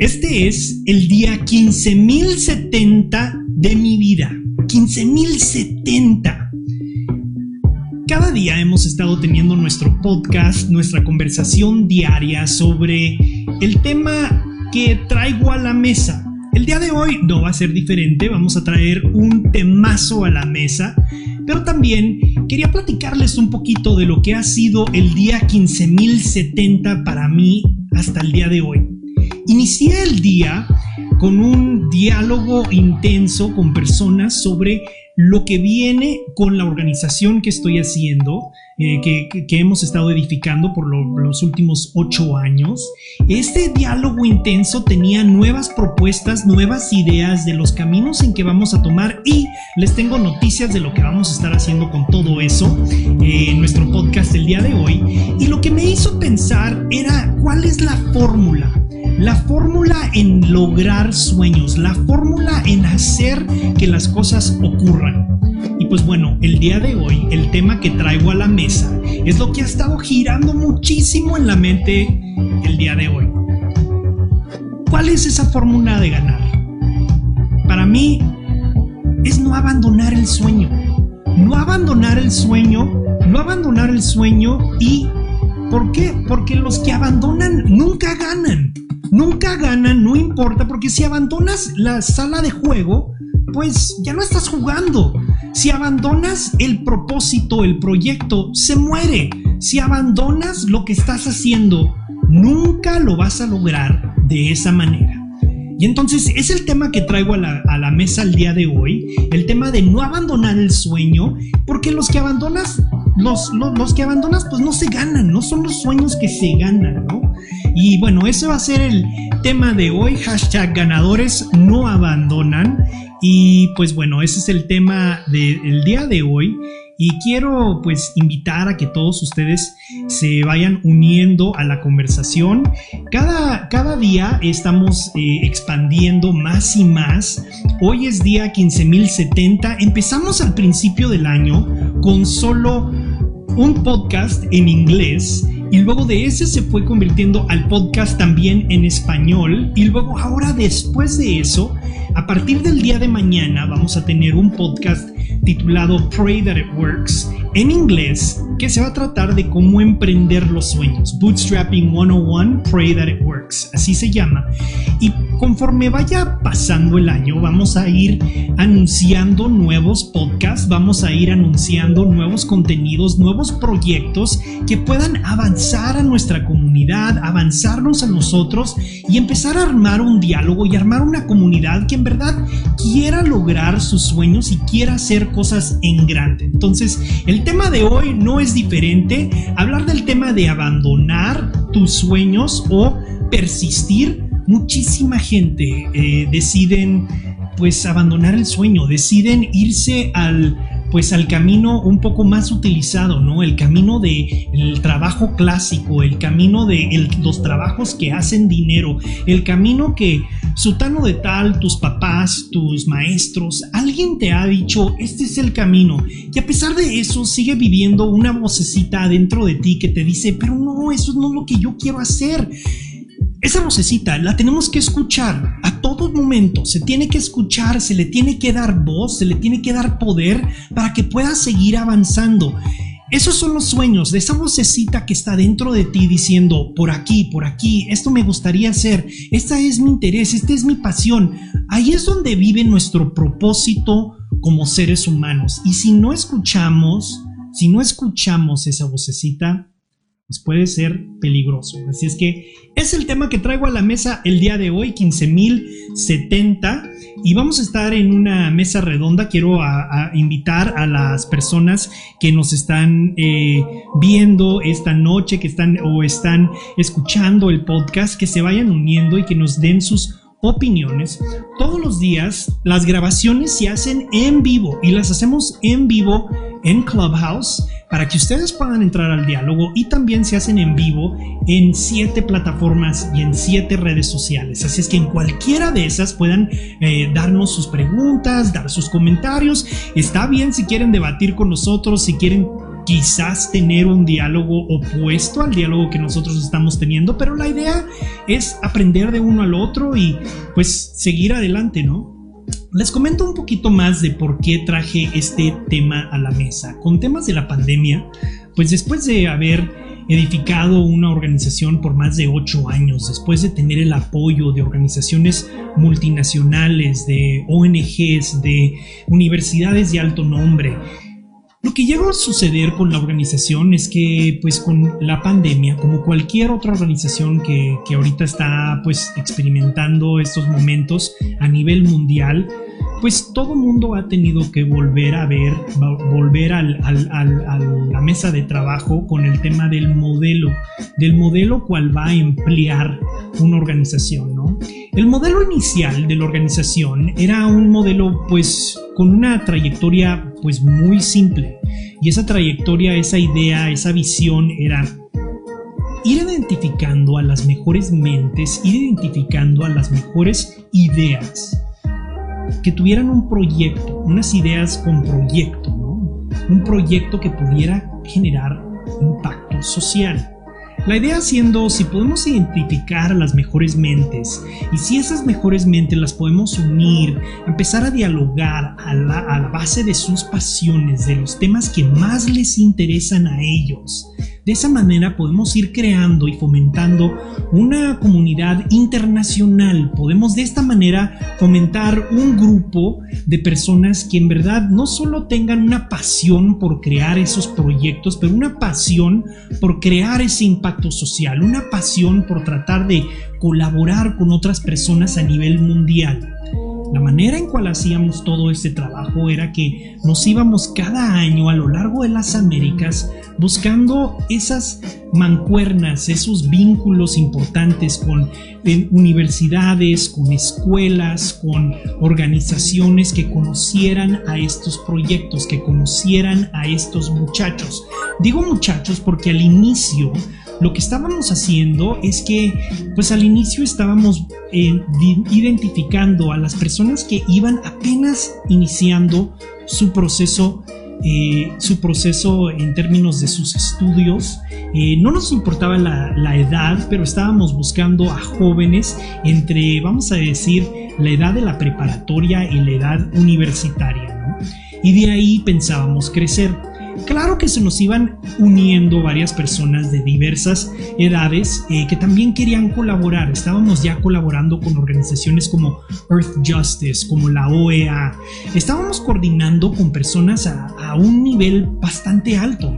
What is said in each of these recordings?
Este es el día 15.070 de mi vida. 15.070. Cada día hemos estado teniendo nuestro podcast, nuestra conversación diaria sobre el tema que traigo a la mesa. El día de hoy no va a ser diferente, vamos a traer un temazo a la mesa, pero también quería platicarles un poquito de lo que ha sido el día 15.070 para mí hasta el día de hoy. Inicié el día con un diálogo intenso con personas sobre lo que viene con la organización que estoy haciendo, eh, que, hemos estado edificando por los últimos ocho años. Este diálogo intenso tenía nuevas propuestas, nuevas ideas de los caminos en que vamos a tomar y les tengo noticias de lo que vamos a estar haciendo con todo eso eh, en nuestro podcast el día de hoy. Y lo que me hizo pensar era cuál es la fórmula la fórmula en lograr sueños, la fórmula en hacer que las cosas ocurran. Y pues bueno, el día de hoy, el tema que traigo a la mesa es lo que ha estado girando muchísimo en la mente el día de hoy. ¿Cuál es esa fórmula de ganar? Para mí es no abandonar el sueño. No abandonar el sueño, no abandonar el sueño y ¿por qué? Porque los que abandonan nunca ganan. Nunca ganan, no importa, porque si abandonas la sala de juego, pues ya no estás jugando. Si abandonas el propósito, el proyecto, se muere. Si abandonas lo que estás haciendo, nunca lo vas a lograr de esa manera. Y entonces es el tema que traigo a la, mesa el día de hoy, el tema de no abandonar el sueño, porque los que abandonas, los, los, los que abandonas pues no se ganan, no son los sueños que se ganan, ¿no? Y bueno, ese va a ser el tema de hoy. Hashtag ganadores no abandonan. Y pues bueno, ese es el tema del día de hoy. Y quiero pues invitar a que todos ustedes se vayan uniendo a la conversación. Cada, cada día estamos eh, expandiendo más y más. Hoy es día 15.070. Empezamos al principio del año con solo un podcast en inglés y luego de ese se fue convirtiendo al podcast también en español. Y luego ahora después de eso, a partir del día de mañana vamos a tener un podcast titulado Pray That It Works en inglés que se va a tratar de cómo emprender los sueños. Bootstrapping 101, Pray That It Works, así se llama. Y conforme vaya pasando el año, vamos a ir anunciando nuevos podcasts, vamos a ir anunciando nuevos contenidos, nuevos proyectos que puedan avanzar a nuestra comunidad, avanzarnos a nosotros y empezar a armar un diálogo y armar una comunidad que en verdad quiera lograr sus sueños y quiera hacer cosas en grande. Entonces, el tema de hoy no es diferente. Hablar del tema de abandonar tus sueños o persistir. Muchísima gente eh, deciden pues abandonar el sueño, deciden irse al pues al camino un poco más utilizado, ¿no? El camino de el trabajo clásico, el camino de los trabajos que hacen dinero, el camino que sutano de tal, tus papás, tus maestros, alguien te ha dicho, este es el camino. Y a pesar de eso, sigue viviendo una vocecita dentro de ti que te dice, pero no, eso no es lo que yo quiero hacer. Esa vocecita la tenemos que escuchar a todo momento, se tiene que escuchar, se le tiene que dar voz, se le tiene que dar poder para que pueda seguir avanzando. Esos son los sueños de esa vocecita que está dentro de ti diciendo, por aquí, por aquí, esto me gustaría hacer, esta es mi interés, esta es mi pasión. Ahí es donde vive nuestro propósito como seres humanos. Y si no escuchamos, si no escuchamos esa vocecita, pues puede ser peligroso. Así es que es el tema que traigo a la mesa el día de hoy, 15.070. Y vamos a estar en una mesa redonda. Quiero invitar a las personas que nos están eh, viendo esta noche, que están o están escuchando el podcast, que se vayan uniendo y que nos den sus opiniones. Todos los días las grabaciones se hacen en vivo y las hacemos en vivo en Clubhouse para que ustedes puedan entrar al diálogo y también se hacen en vivo en siete plataformas y en siete redes sociales. Así es que en cualquiera de esas puedan eh, darnos sus preguntas, dar sus comentarios. Está bien si quieren debatir con nosotros, si quieren quizás tener un diálogo opuesto al diálogo que nosotros estamos teniendo, pero la idea es aprender de uno al otro y pues seguir adelante, ¿no? Les comento un poquito más de por qué traje este tema a la mesa. Con temas de la pandemia, pues después de haber edificado una organización por más de ocho años, después de tener el apoyo de organizaciones multinacionales, de ONGs, de universidades de alto nombre, lo que llegó a suceder con la organización es que, pues con la pandemia, como cualquier otra organización que, que ahorita está pues experimentando estos momentos a nivel mundial, pues todo mundo ha tenido que volver a ver, volver a la mesa de trabajo con el tema del modelo, del modelo cual va a emplear una organización, ¿no? El modelo inicial de la organización era un modelo pues con una trayectoria pues muy simple y esa trayectoria, esa idea, esa visión era ir identificando a las mejores mentes, ir identificando a las mejores ideas que tuvieran un proyecto, unas ideas con proyecto, ¿no? Un proyecto que pudiera generar impacto social. La idea siendo si podemos identificar a las mejores mentes y si esas mejores mentes las podemos unir, empezar a dialogar a la, a la base de sus pasiones, de los temas que más les interesan a ellos, de esa manera podemos ir creando y fomentando una comunidad internacional. Podemos de esta manera fomentar un grupo de personas que en verdad no solo tengan una pasión por crear esos proyectos, pero una pasión por crear ese impacto social, una pasión por tratar de colaborar con otras personas a nivel mundial. La manera en cual hacíamos todo este trabajo era que nos íbamos cada año a lo largo de las Américas buscando esas mancuernas, esos vínculos importantes con eh, universidades, con escuelas, con organizaciones que conocieran a estos proyectos, que conocieran a estos muchachos. Digo muchachos porque al inicio lo que estábamos haciendo es que, pues al inicio estábamos eh, identificando a las personas que iban apenas iniciando su proceso eh, su proceso en términos de sus estudios. Eh, no nos importaba la, edad, pero estábamos buscando a jóvenes entre, vamos a decir, la edad de la preparatoria y la edad universitaria. Y de ahí pensábamos crecer. Claro que se nos iban uniendo varias personas de diversas edades eh, que también querían colaborar. Estábamos ya colaborando con organizaciones como Earth Justice, como la OEA. Estábamos coordinando con personas a, un nivel bastante alto.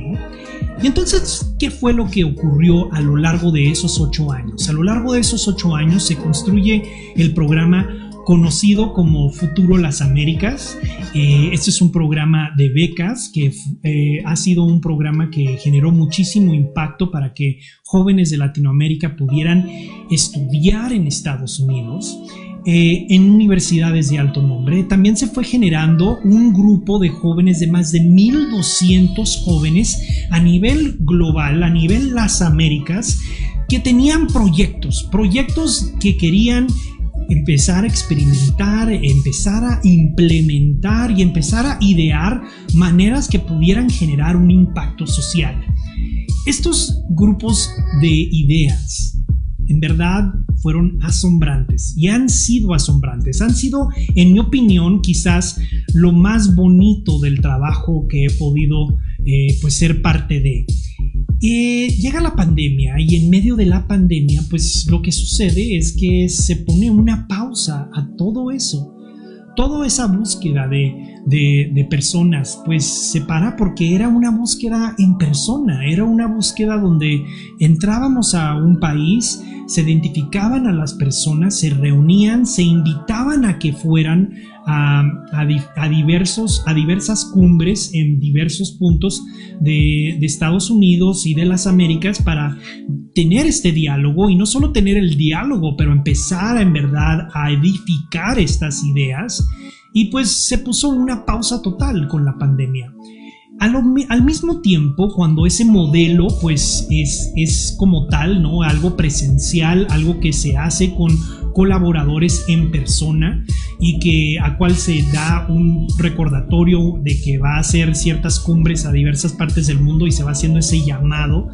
Y entonces, ¿qué fue lo que ocurrió a lo largo de esos ocho años? A lo largo de esos ocho años se construye el programa conocido como Futuro Las Américas. Eh, este es un programa de becas que eh, ha sido un programa que generó muchísimo impacto para que jóvenes de Latinoamérica pudieran estudiar en Estados Unidos. Eh, en universidades de alto nombre. También se fue generando un grupo de jóvenes de más de 1.200 jóvenes a nivel global, a nivel las Américas, que tenían proyectos, proyectos que querían empezar a experimentar, empezar a implementar y empezar a idear maneras que pudieran generar un impacto social. Estos grupos de ideas en verdad fueron asombrantes y han sido asombrantes. Han sido, en mi opinión, quizás lo más bonito del trabajo que he podido eh, pues ser parte de. Eh, llega la pandemia y en medio de la pandemia, pues lo que sucede es que se pone una pausa a todo eso. Toda esa búsqueda de, de, personas, pues se para porque era una búsqueda en persona, era una búsqueda donde entrábamos a un país, se identificaban a las personas, se reunían, se invitaban a que fueran a, diversos, a diversas cumbres en diversos puntos de, de, Estados Unidos y de las Américas para tener este diálogo y no solo tener el diálogo, pero empezar en verdad a edificar estas ideas. Y pues se puso una pausa total con la pandemia. al, mismo tiempo, cuando ese modelo pues es, es como tal, ¿no? Algo presencial, algo que se hace con colaboradores en persona y que a cual se da un recordatorio de que va a hacer ciertas cumbres a diversas partes del mundo y se va haciendo ese llamado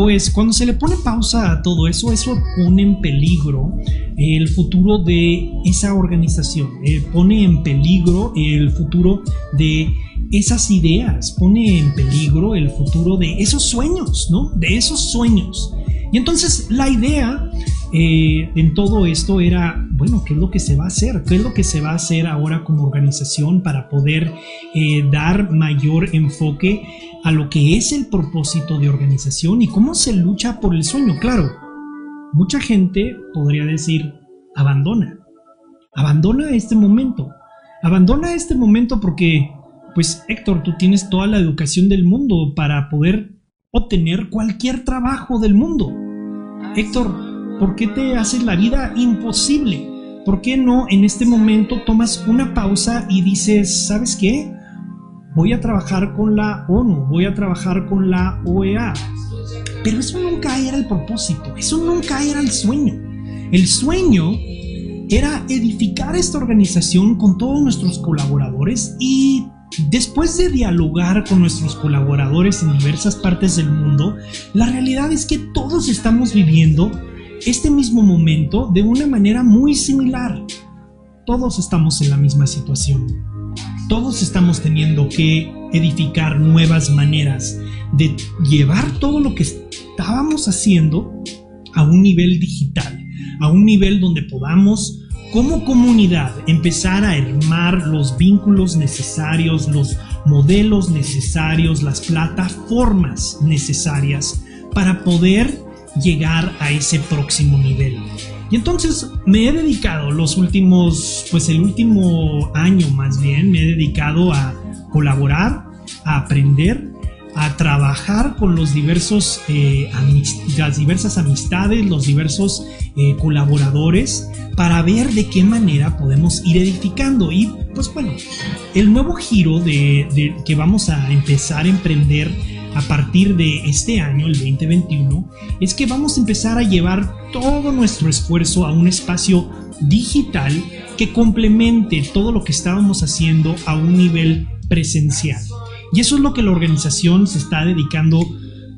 pues cuando se le pone pausa a todo eso, eso pone en peligro el futuro de esa organización, eh, pone en peligro el futuro de esas ideas, pone en peligro el futuro de esos sueños, ¿no? De esos sueños. Y entonces la idea eh, en todo esto era, bueno, ¿qué es lo que se va a hacer? ¿Qué es lo que se va a hacer ahora como organización para poder eh, dar mayor enfoque a lo que es el propósito de organización y cómo se lucha por el sueño? Claro, mucha gente podría decir, abandona, abandona este momento, abandona este momento porque, pues Héctor, tú tienes toda la educación del mundo para poder obtener cualquier trabajo del mundo. Héctor, ¿Por qué te haces la vida imposible? ¿Por qué no en este momento tomas una pausa y dices, ¿sabes qué? Voy a trabajar con la ONU, voy a trabajar con la OEA. Pero eso nunca era el propósito, eso nunca era el sueño. El sueño era edificar esta organización con todos nuestros colaboradores y Después de dialogar con nuestros colaboradores en diversas partes del mundo, la realidad es que todos estamos viviendo este mismo momento de una manera muy similar. Todos estamos en la misma situación. Todos estamos teniendo que edificar nuevas maneras de llevar todo lo que estábamos haciendo a un nivel digital, a un nivel donde podamos como comunidad empezar a armar los vínculos necesarios, los modelos necesarios, las plataformas necesarias para poder llegar a ese próximo nivel. Y entonces me he dedicado los últimos, pues el último año más bien, me he dedicado a colaborar, a aprender, a trabajar con los diversos, eh, las diversas amistades, los diversos eh, colaboradores, para ver de qué manera podemos ir edificando. Y pues bueno, el nuevo giro de, de que vamos a empezar a emprender a partir de este año, el 2021, es que vamos a empezar a llevar todo nuestro esfuerzo a un espacio digital que complemente todo lo que estábamos haciendo a un nivel presencial. Y eso es lo que la organización se está dedicando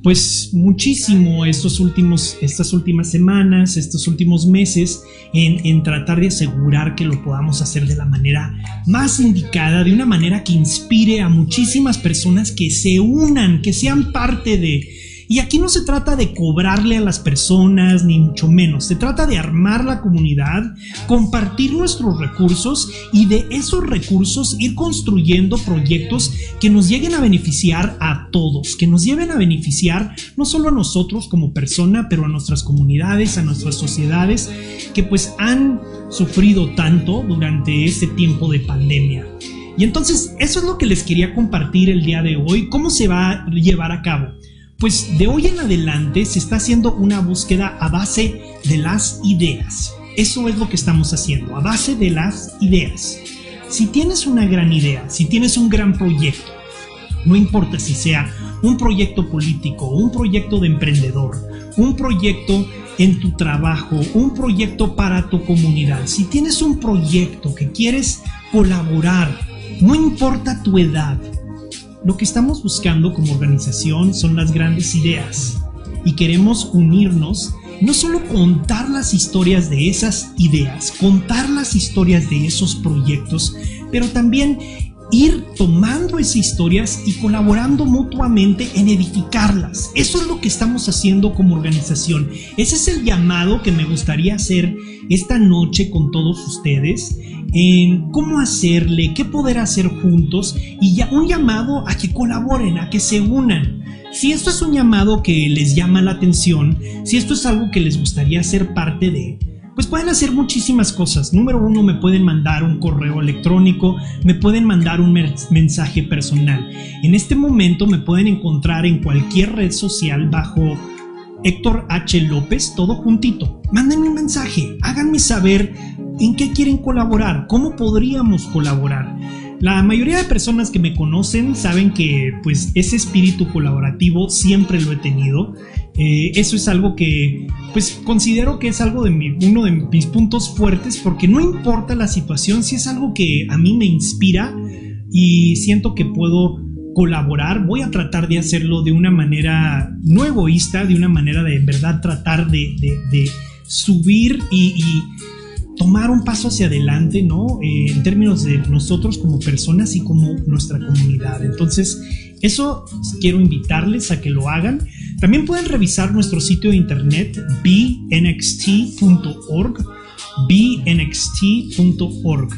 pues muchísimo estos últimos, estas últimas semanas, estos últimos meses en, en, tratar de asegurar que lo podamos hacer de la manera más indicada, de una manera que inspire a muchísimas personas que se unan, que sean parte de, y aquí no se trata de cobrarle a las personas, ni mucho menos. Se trata de armar la comunidad, compartir nuestros recursos y de esos recursos ir construyendo proyectos que nos lleguen a beneficiar a todos, que nos lleven a beneficiar no solo a nosotros como persona, pero a nuestras comunidades, a nuestras sociedades, que pues han sufrido tanto durante este tiempo de pandemia. Y entonces eso es lo que les quería compartir el día de hoy, cómo se va a llevar a cabo. Pues de hoy en adelante se está haciendo una búsqueda a base de las ideas. Eso es lo que estamos haciendo, a base de las ideas. Si tienes una gran idea, si tienes un gran proyecto, no importa si sea un proyecto político, un proyecto de emprendedor, un proyecto en tu trabajo, un proyecto para tu comunidad, si tienes un proyecto que quieres colaborar, no importa tu edad, lo que estamos buscando como organización son las grandes ideas y queremos unirnos, no solo contar las historias de esas ideas, contar las historias de esos proyectos, pero también ir tomando esas historias y colaborando mutuamente en edificarlas. Eso es lo que estamos haciendo como organización. Ese es el llamado que me gustaría hacer esta noche con todos ustedes en cómo hacerle, qué poder hacer juntos y ya un llamado a que colaboren, a que se unan. Si esto es un llamado que les llama la atención, si esto es algo que les gustaría ser parte de, pues pueden hacer muchísimas cosas. Número uno, me pueden mandar un correo electrónico, me pueden mandar un mensaje personal. En este momento me pueden encontrar en cualquier red social bajo Héctor H. López, todo juntito. Mándenme un mensaje, háganme saber en qué quieren colaborar, cómo podríamos colaborar. La mayoría de personas que me conocen saben que pues ese espíritu colaborativo siempre lo he tenido. Eh, eso es algo que pues considero que es algo de uno de mis puntos fuertes porque no importa la situación, si es algo que a mí me inspira y siento que puedo colaborar, voy a tratar de hacerlo de una manera no egoísta, de una manera de verdad tratar de, subir y, tomar un paso hacia adelante, ¿no? Eh, en términos de nosotros como personas y como nuestra comunidad. Entonces, eso quiero invitarles a que lo hagan. También pueden revisar nuestro sitio de internet bnxt.org, bnxt.org.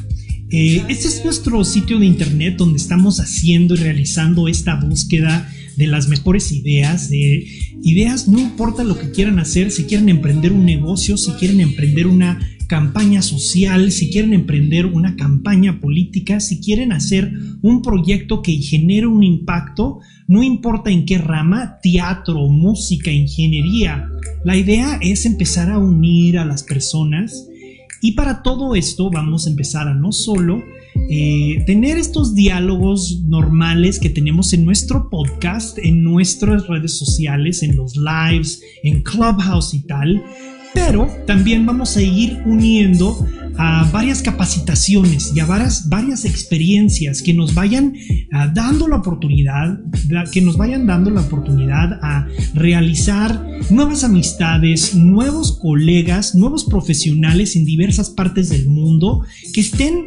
Eh, este es nuestro sitio de internet donde estamos haciendo y realizando esta búsqueda de las mejores ideas, de ideas, no importa lo que quieran hacer, si quieren emprender un negocio, si quieren emprender una campaña social, si quieren emprender una campaña política, si quieren hacer un proyecto que genere un impacto, no importa en qué rama, teatro, música, ingeniería, la idea es empezar a unir a las personas. Y para todo esto vamos a empezar a no solo eh, tener estos diálogos normales que tenemos en nuestro podcast, en nuestras redes sociales, en los lives, en Clubhouse y tal, pero también vamos a ir uniendo a varias capacitaciones y a varias, experiencias que nos vayan ah, dando la oportunidad, que nos vayan dando la oportunidad a realizar nuevas amistades, nuevos colegas, nuevos profesionales en diversas partes del mundo que estén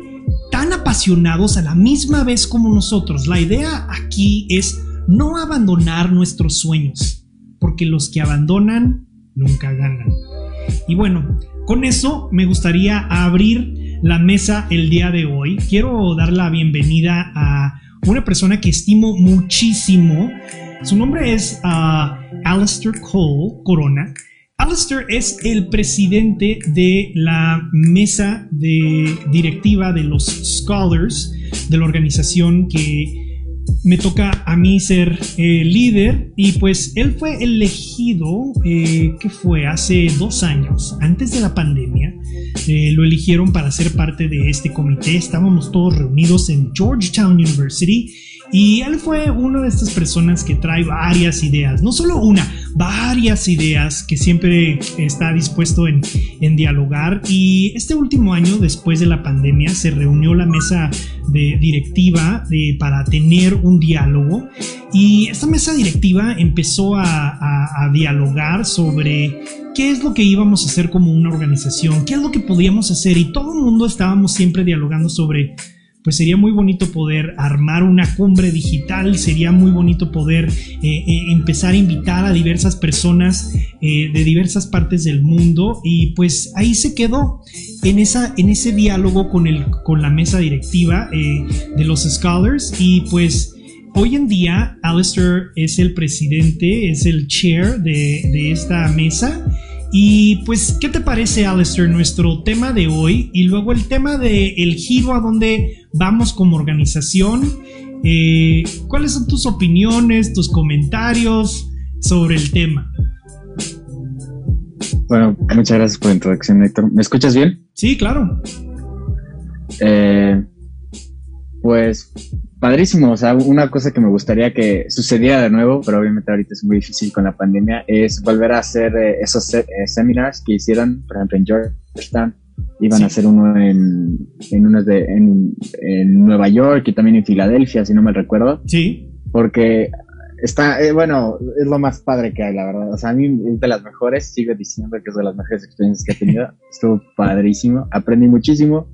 tan apasionados a la misma vez como nosotros. La idea aquí es no abandonar nuestros sueños, porque los que abandonan nunca ganan. Y bueno, con eso me gustaría abrir la mesa el día de hoy. Quiero dar la bienvenida a una persona que estimo muchísimo. Su nombre es uh, Alistair Cole Corona. Alistair es el presidente de la mesa de directiva de los Scholars, de la organización que me toca a mí ser eh, líder. Y pues él fue elegido, eh, que fue hace dos años, antes de la pandemia, eh, lo eligieron para ser parte de este comité, estábamos todos reunidos en Georgetown University y él fue una de estas personas que trae varias ideas, no solo una, varias ideas que siempre está dispuesto en, dialogar. Y este último año, después de la pandemia, se reunió la mesa de directiva para tener un diálogo. Y esta mesa directiva empezó a dialogar sobre qué es lo que íbamos a hacer como una organización, qué es lo que podíamos hacer. Y todo el mundo estábamos siempre dialogando sobre pues sería muy bonito poder armar una cumbre digital, sería muy bonito poder eh, eh, empezar a invitar a diversas personas eh, de diversas partes del mundo y pues ahí se quedó en, esa, en ese diálogo con, el, con la mesa directiva de los Scholars y pues... Hoy en día, Alistair es el presidente, es el chair de, de esta mesa y pues, ¿qué te parece, Alistair, nuestro tema de hoy? Y luego el tema de el giro a donde vamos como organización. Eh, ¿Cuáles son tus opiniones, tus comentarios sobre el tema? Bueno, muchas gracias por la introducción, Héctor. ¿Me escuchas bien? Sí, claro. Eh, pues padrísimo, o sea, una cosa que me gustaría que sucediera de nuevo, pero obviamente ahorita es muy difícil con la pandemia, es volver a hacer eh, esos eh, seminars que hicieron, por ejemplo, en Georgetown, iban a hacer uno en, en, de, en, en, Nueva York y también en Filadelfia, si no me recuerdo. Sí. Porque está, eh, bueno, es lo más padre que hay, la verdad. O sea, a mí es de las mejores, sigo diciendo que es de las mejores experiencias que he tenido. Estuvo padrísimo, aprendí muchísimo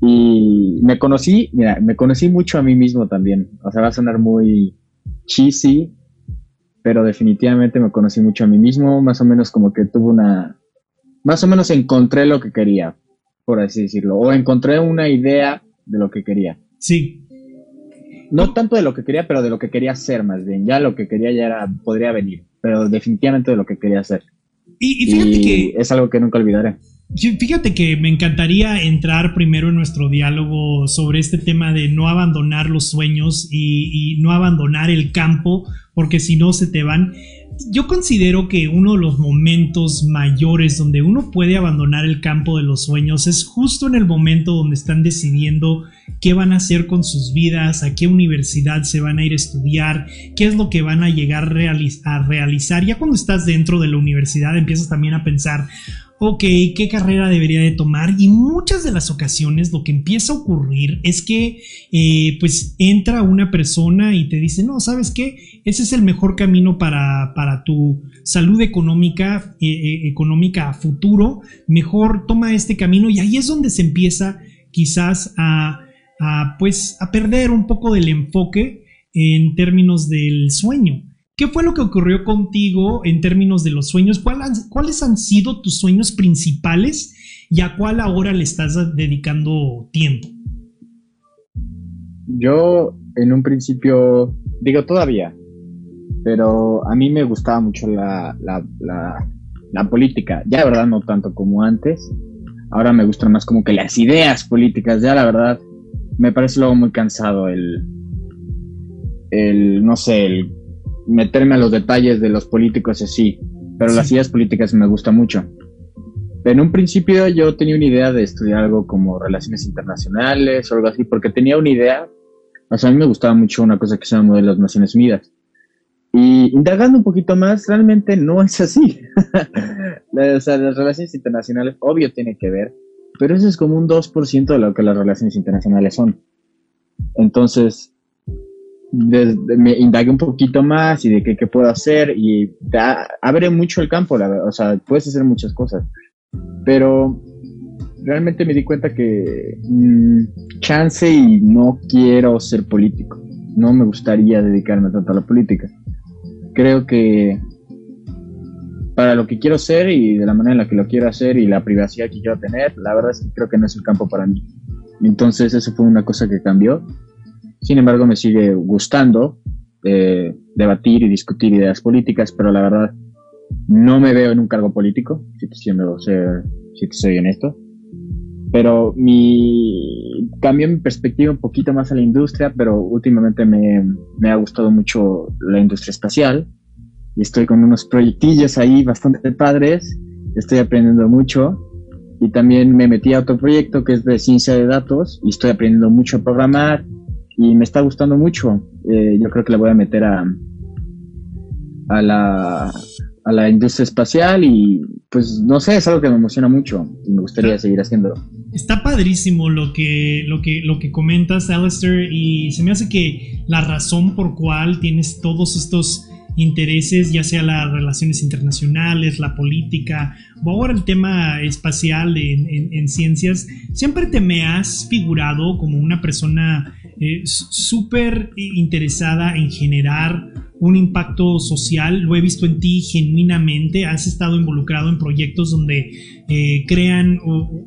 y me conocí, mira, me conocí mucho a mí mismo también. O sea, va a sonar muy cheesy, pero definitivamente me conocí mucho a mí mismo. Más o menos como que tuve una. Más o menos encontré lo que quería, por así decirlo. O encontré una idea de lo que quería. Sí. No tanto de lo que quería, pero de lo que quería hacer más bien. Ya lo que quería ya era, podría venir, pero definitivamente de lo que quería hacer. Y, fíjate que. Es algo que nunca olvidaré. Fíjate que me encantaría entrar primero en nuestro diálogo sobre este tema de no abandonar los sueños y, no abandonar el campo, porque si no se te van. yo considero que uno de los momentos mayores donde uno puede abandonar el campo de los sueños es justo en el momento donde están decidiendo qué van a hacer con sus vidas, a qué universidad se van a ir a estudiar, qué es lo que van a llegar a realizar. Ya cuando estás dentro de la universidad empiezas también a pensar, ok, ¿qué carrera debería de tomar? Y muchas de las ocasiones lo que empieza a ocurrir es que eh, pues entra una persona y te dice, no, ¿sabes qué? Ese es el mejor camino para, para tu salud económica, eh, eh, económica a futuro, mejor toma este camino y ahí es donde se empieza quizás a, a pues a perder un poco del enfoque en términos del sueño. ¿Qué fue lo que ocurrió contigo en términos de los sueños? ¿Cuáles han sido tus sueños principales y a cuál ahora le estás dedicando tiempo? Yo en un principio, digo todavía, pero a mí me gustaba mucho la, la, política. Ya, la verdad, no tanto como antes. Ahora me gustan más como que las ideas políticas. Ya, la verdad, me parece luego muy cansado el, el no sé, el meterme a los detalles de los políticos así, pero las ideas políticas me gusta mucho. En un principio yo tenía una idea de estudiar algo como relaciones internacionales o algo así, porque tenía una idea, o sea, a mí me gustaba mucho una cosa que se llama de las Naciones Unidas. Y indagando un poquito más, realmente no es así. o sea, las relaciones internacionales, obvio, tiene que ver, pero eso es como un 2% de lo que las relaciones internacionales son. Entonces, me indague un poquito más y de qué, puedo hacer y abre mucho el campo, la o sea, puedes hacer muchas cosas. Pero realmente me di cuenta que mm, chance y no quiero ser político. No me gustaría dedicarme tanto a la política. Creo que para lo que quiero ser y de la manera en la que lo quiero hacer y la privacidad que quiero tener, la verdad es que creo que no es el campo para mí. Entonces eso fue una cosa que cambió sin embargo, me sigue gustando eh, debatir y discutir ideas políticas, pero la verdad no me veo en un cargo político, si te, ser, si te soy honesto. Pero mi cambió mi perspectiva un poquito más a la industria, pero últimamente me, me ha gustado mucho la industria espacial y estoy con unos proyectillos ahí bastante padres, estoy aprendiendo mucho y también me metí a otro proyecto que es de ciencia de datos y estoy aprendiendo mucho a programar y me está gustando mucho. Eh, yo creo que le voy a meter a, a, la, a la industria espacial y pues no sé, es algo que me emociona mucho y me gustaría seguir haciéndolo. Está padrísimo lo que, lo que, lo que comentas, Alistair, y se me hace que la razón por cual tienes todos estos intereses, ya sea las relaciones internacionales, la política o ahora el tema espacial en, en ciencias, siempre te me has figurado como una persona eh, súper interesada en generar un impacto social, lo he visto en ti genuinamente, has estado involucrado en proyectos donde eh, crean o,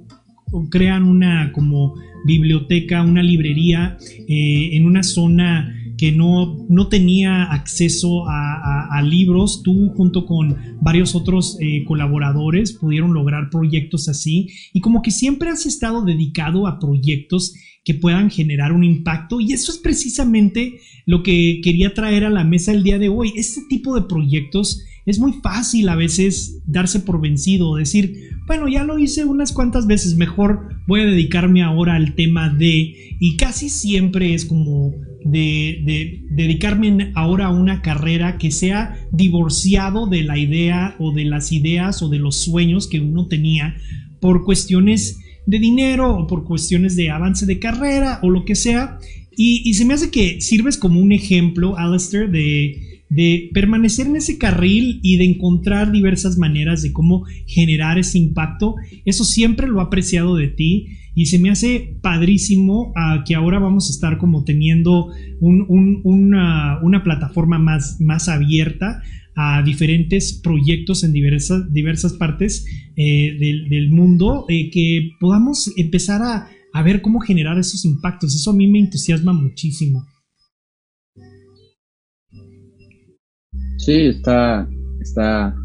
crean una como biblioteca, una librería eh, en una zona que no, no tenía acceso a, libros, tú junto con varios otros colaboradores pudieron lograr proyectos así. Y como que siempre has estado dedicado a proyectos que puedan generar un impacto. Y eso es precisamente lo que quería traer a la mesa el día de hoy. Este tipo de proyectos es muy fácil a veces darse por vencido, decir, bueno, ya lo hice unas cuantas veces, mejor voy a dedicarme ahora al tema de, y casi siempre es como de, de, dedicarme ahora a una carrera que sea divorciado de la idea o de las ideas o de los sueños que uno tenía por cuestiones de dinero o por cuestiones de avance de carrera o lo que sea. Y, se me hace que sirves como un ejemplo, Alistair, de, de permanecer en ese carril y de encontrar diversas maneras de cómo generar ese impacto. Eso siempre lo he apreciado de ti y se me hace padrísimo ah, que ahora vamos a estar como teniendo una, una, plataforma más, más abierta a diferentes proyectos en diversas, diversas partes eh, del, mundo, eh, que podamos empezar a, a, ver cómo generar esos impactos. Eso a mí me entusiasma muchísimo. Sí, está, está,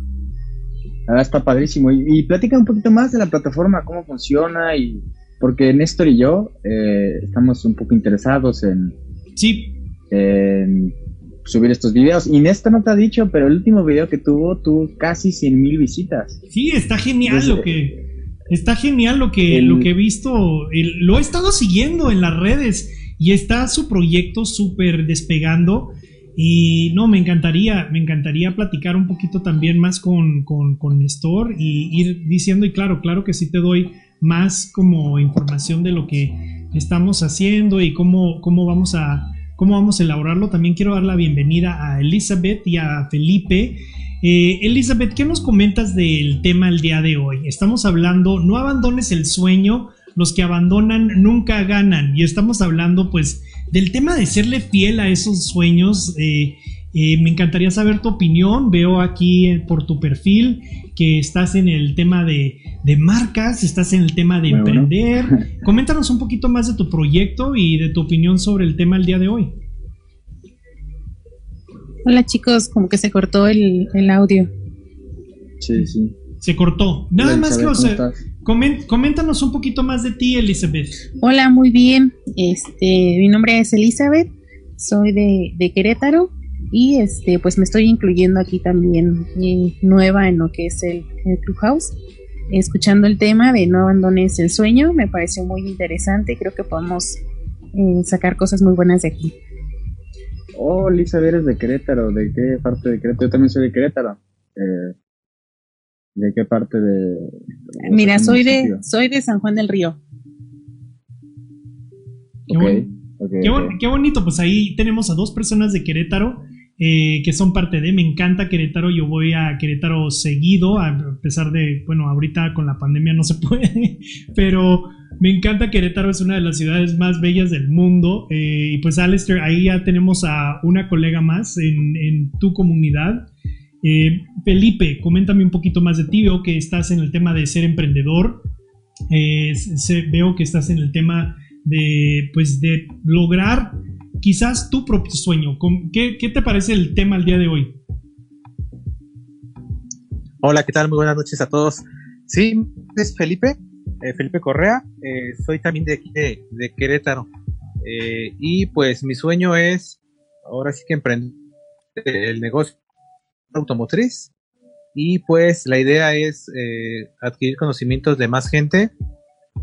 está padrísimo. Y, platica un poquito más de la plataforma, cómo funciona y porque Néstor y yo eh, estamos un poco interesados en, sí. en subir estos videos. Y Néstor no te ha dicho, pero el último video que tuvo tuvo casi 100 mil visitas. Sí, está genial lo que... Está genial lo que, lo que he visto. lo he estado siguiendo en las redes y está su proyecto súper despegando. Y no, me encantaría, me encantaría platicar un poquito también más con, con, con Néstor y ir diciendo, y claro, claro que sí te doy más como información de lo que estamos haciendo y cómo, cómo vamos a cómo vamos a elaborarlo. También quiero dar la bienvenida a Elizabeth y a Felipe. Eh, Elizabeth, ¿qué nos comentas del tema el día de hoy? Estamos hablando, no abandones el sueño, los que abandonan nunca ganan. Y estamos hablando pues del tema de serle fiel a esos sueños. Eh, eh, me encantaría saber tu opinión. Veo aquí eh, por tu perfil que estás en el tema de, marcas, estás en el tema de emprender. Coméntanos un poquito más de tu proyecto y de tu opinión sobre el tema el día de hoy. Hola chicos, como que se cortó el, audio. Sí, sí. Se cortó. Nada más que, o sea, coméntanos un poquito más de ti, Elizabeth. Hola, muy bien. Este, mi nombre es Elizabeth, soy de, de Querétaro y este pues me estoy incluyendo aquí también eh, nueva en lo que es el, Clubhouse. Escuchando el tema de no abandones el sueño me pareció muy interesante. Creo que podemos eh, sacar cosas muy buenas de aquí. Oh Lisa eres de Querétaro de qué parte de Querétaro yo también soy de Querétaro. Eh, de qué parte de mira soy de soy de San Juan del Río. Qué, qué bonito pues ahí tenemos a dos personas de Querétaro eh, que son parte de. Me encanta Querétaro, yo voy a Querétaro seguido, a pesar de, bueno, ahorita con la pandemia no se puede, pero me encanta Querétaro, es una de las ciudades más bellas del mundo. Eh, y pues Alistair, ahí ya tenemos a una colega más en, tu comunidad. Eh, Felipe, coméntame un poquito más de ti, veo que estás en el tema de ser emprendedor, veo que estás en el tema de, pues, de lograr quizás tu propio sueño. ¿Qué, te parece el tema el día de hoy? Hola, ¿qué tal? Muy buenas noches a todos. Sí, es Felipe, eh, Felipe Correa. Eh, soy también de aquí de, Querétaro. Eh, y pues mi sueño es ahora sí que emprender el negocio automotriz. Y pues la idea es adquirir conocimientos de más gente,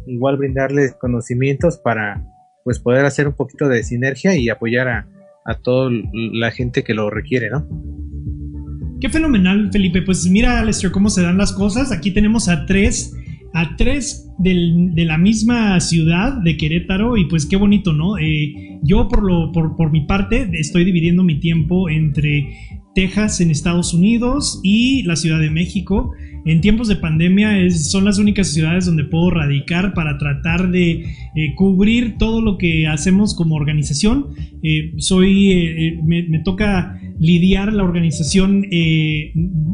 igual brindarles conocimientos para pues poder hacer un poquito de sinergia y apoyar a, a toda la gente que lo requiere, ¿no? Qué fenomenal, Felipe. Pues mira, Alester, cómo se dan las cosas. Aquí tenemos a tres, a tres de la misma ciudad de Querétaro y pues qué bonito, ¿no? Eh, yo por, lo, por, por mi parte estoy dividiendo mi tiempo entre Texas en Estados Unidos y la Ciudad de México en tiempos de pandemia son las únicas ciudades donde puedo radicar para tratar de eh, cubrir todo lo que hacemos como organización. Eh, soy, eh, me, me, toca lidiar la organización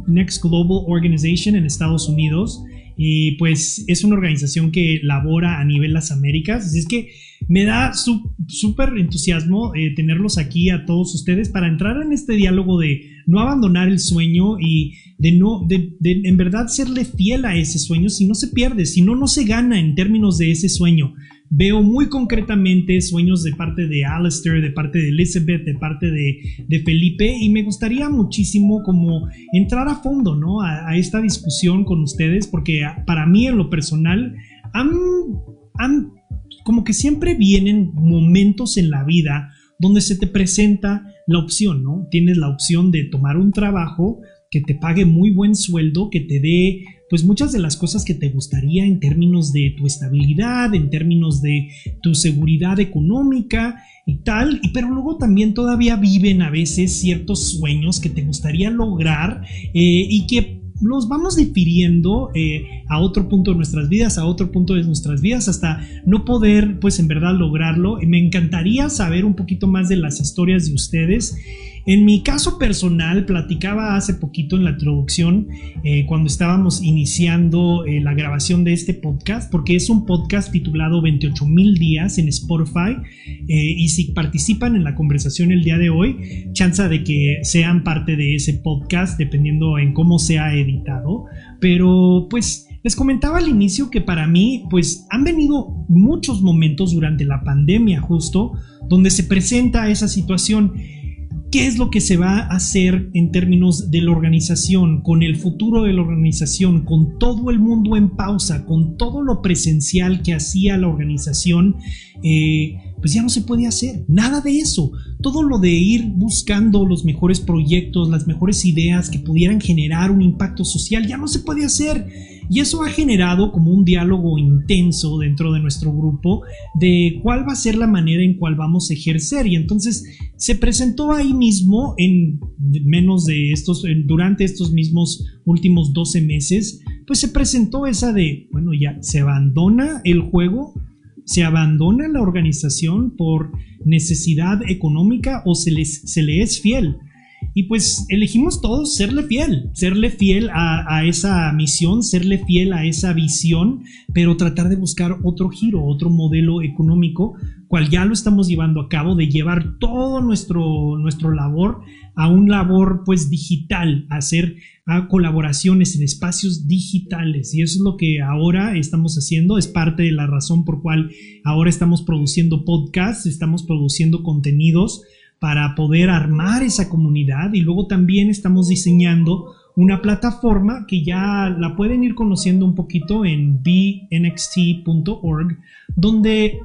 Next Global Organization en Estados Unidos y pues es una organización que labora a nivel las Américas, así es que me da súper entusiasmo eh, tenerlos aquí a todos ustedes para entrar en este diálogo de no abandonar el sueño y de no, de, en verdad serle fiel a ese sueño, si no se pierde, si no, no se gana en términos de ese sueño. Veo muy concretamente sueños de parte de Alistair, de parte de Elizabeth, de parte de, Felipe y me gustaría muchísimo como entrar a fondo, ¿no? A, esta discusión con ustedes porque para mí en lo personal han, han como que siempre vienen momentos en la vida donde se te presenta la opción, ¿no? Tienes la opción de tomar un trabajo que te pague muy buen sueldo, que te dé pues muchas de las cosas que te gustaría en términos de tu estabilidad, en términos de tu seguridad económica y tal, y pero luego también todavía viven a veces ciertos sueños que te gustaría lograr eh, y que los vamos difiriendo eh, a otro punto de nuestras vidas, a otro punto de nuestras vidas, hasta no poder, pues en verdad, lograrlo. Me encantaría saber un poquito más de las historias de ustedes. En mi caso personal, platicaba hace poquito en la introducción, eh, cuando estábamos iniciando eh, la grabación de este podcast, porque es un podcast titulado 28 mil días en Spotify, eh, y si participan en la conversación el día de hoy, chance de que sean parte de ese podcast, dependiendo en cómo sea editado, pero pues... Les comentaba al inicio que para mí, pues han venido muchos momentos durante la pandemia justo donde se presenta esa situación qué es lo que se va a hacer en términos de la organización, con el futuro de la organización, con todo el mundo en pausa, con todo lo presencial que hacía la organización, eh, pues ya no se puede hacer. Nada de eso. Todo lo de ir buscando los mejores proyectos, las mejores ideas que pudieran generar un impacto social, ya no se puede hacer. Y eso ha generado como un diálogo intenso dentro de nuestro grupo de cuál va a ser la manera en cual vamos a ejercer. Y entonces se presentó ahí mismo en menos de estos, durante estos mismos últimos 12 meses, pues se presentó esa de, bueno, ya se abandona el juego, se abandona la organización por necesidad económica o se, les, se le es fiel. Y pues elegimos todos serle fiel, serle fiel a, esa misión, serle fiel a esa visión, pero tratar de buscar otro giro, otro modelo económico, cual ya lo estamos llevando a cabo, de llevar todo nuestro, nuestro labor a un labor pues digital, hacer a colaboraciones en espacios digitales. Y eso es lo que ahora estamos haciendo, es parte de la razón por cual ahora estamos produciendo podcasts, estamos produciendo contenidos para poder armar esa comunidad. Y luego también estamos diseñando una plataforma que ya la pueden ir conociendo un poquito en bnxt.org, donde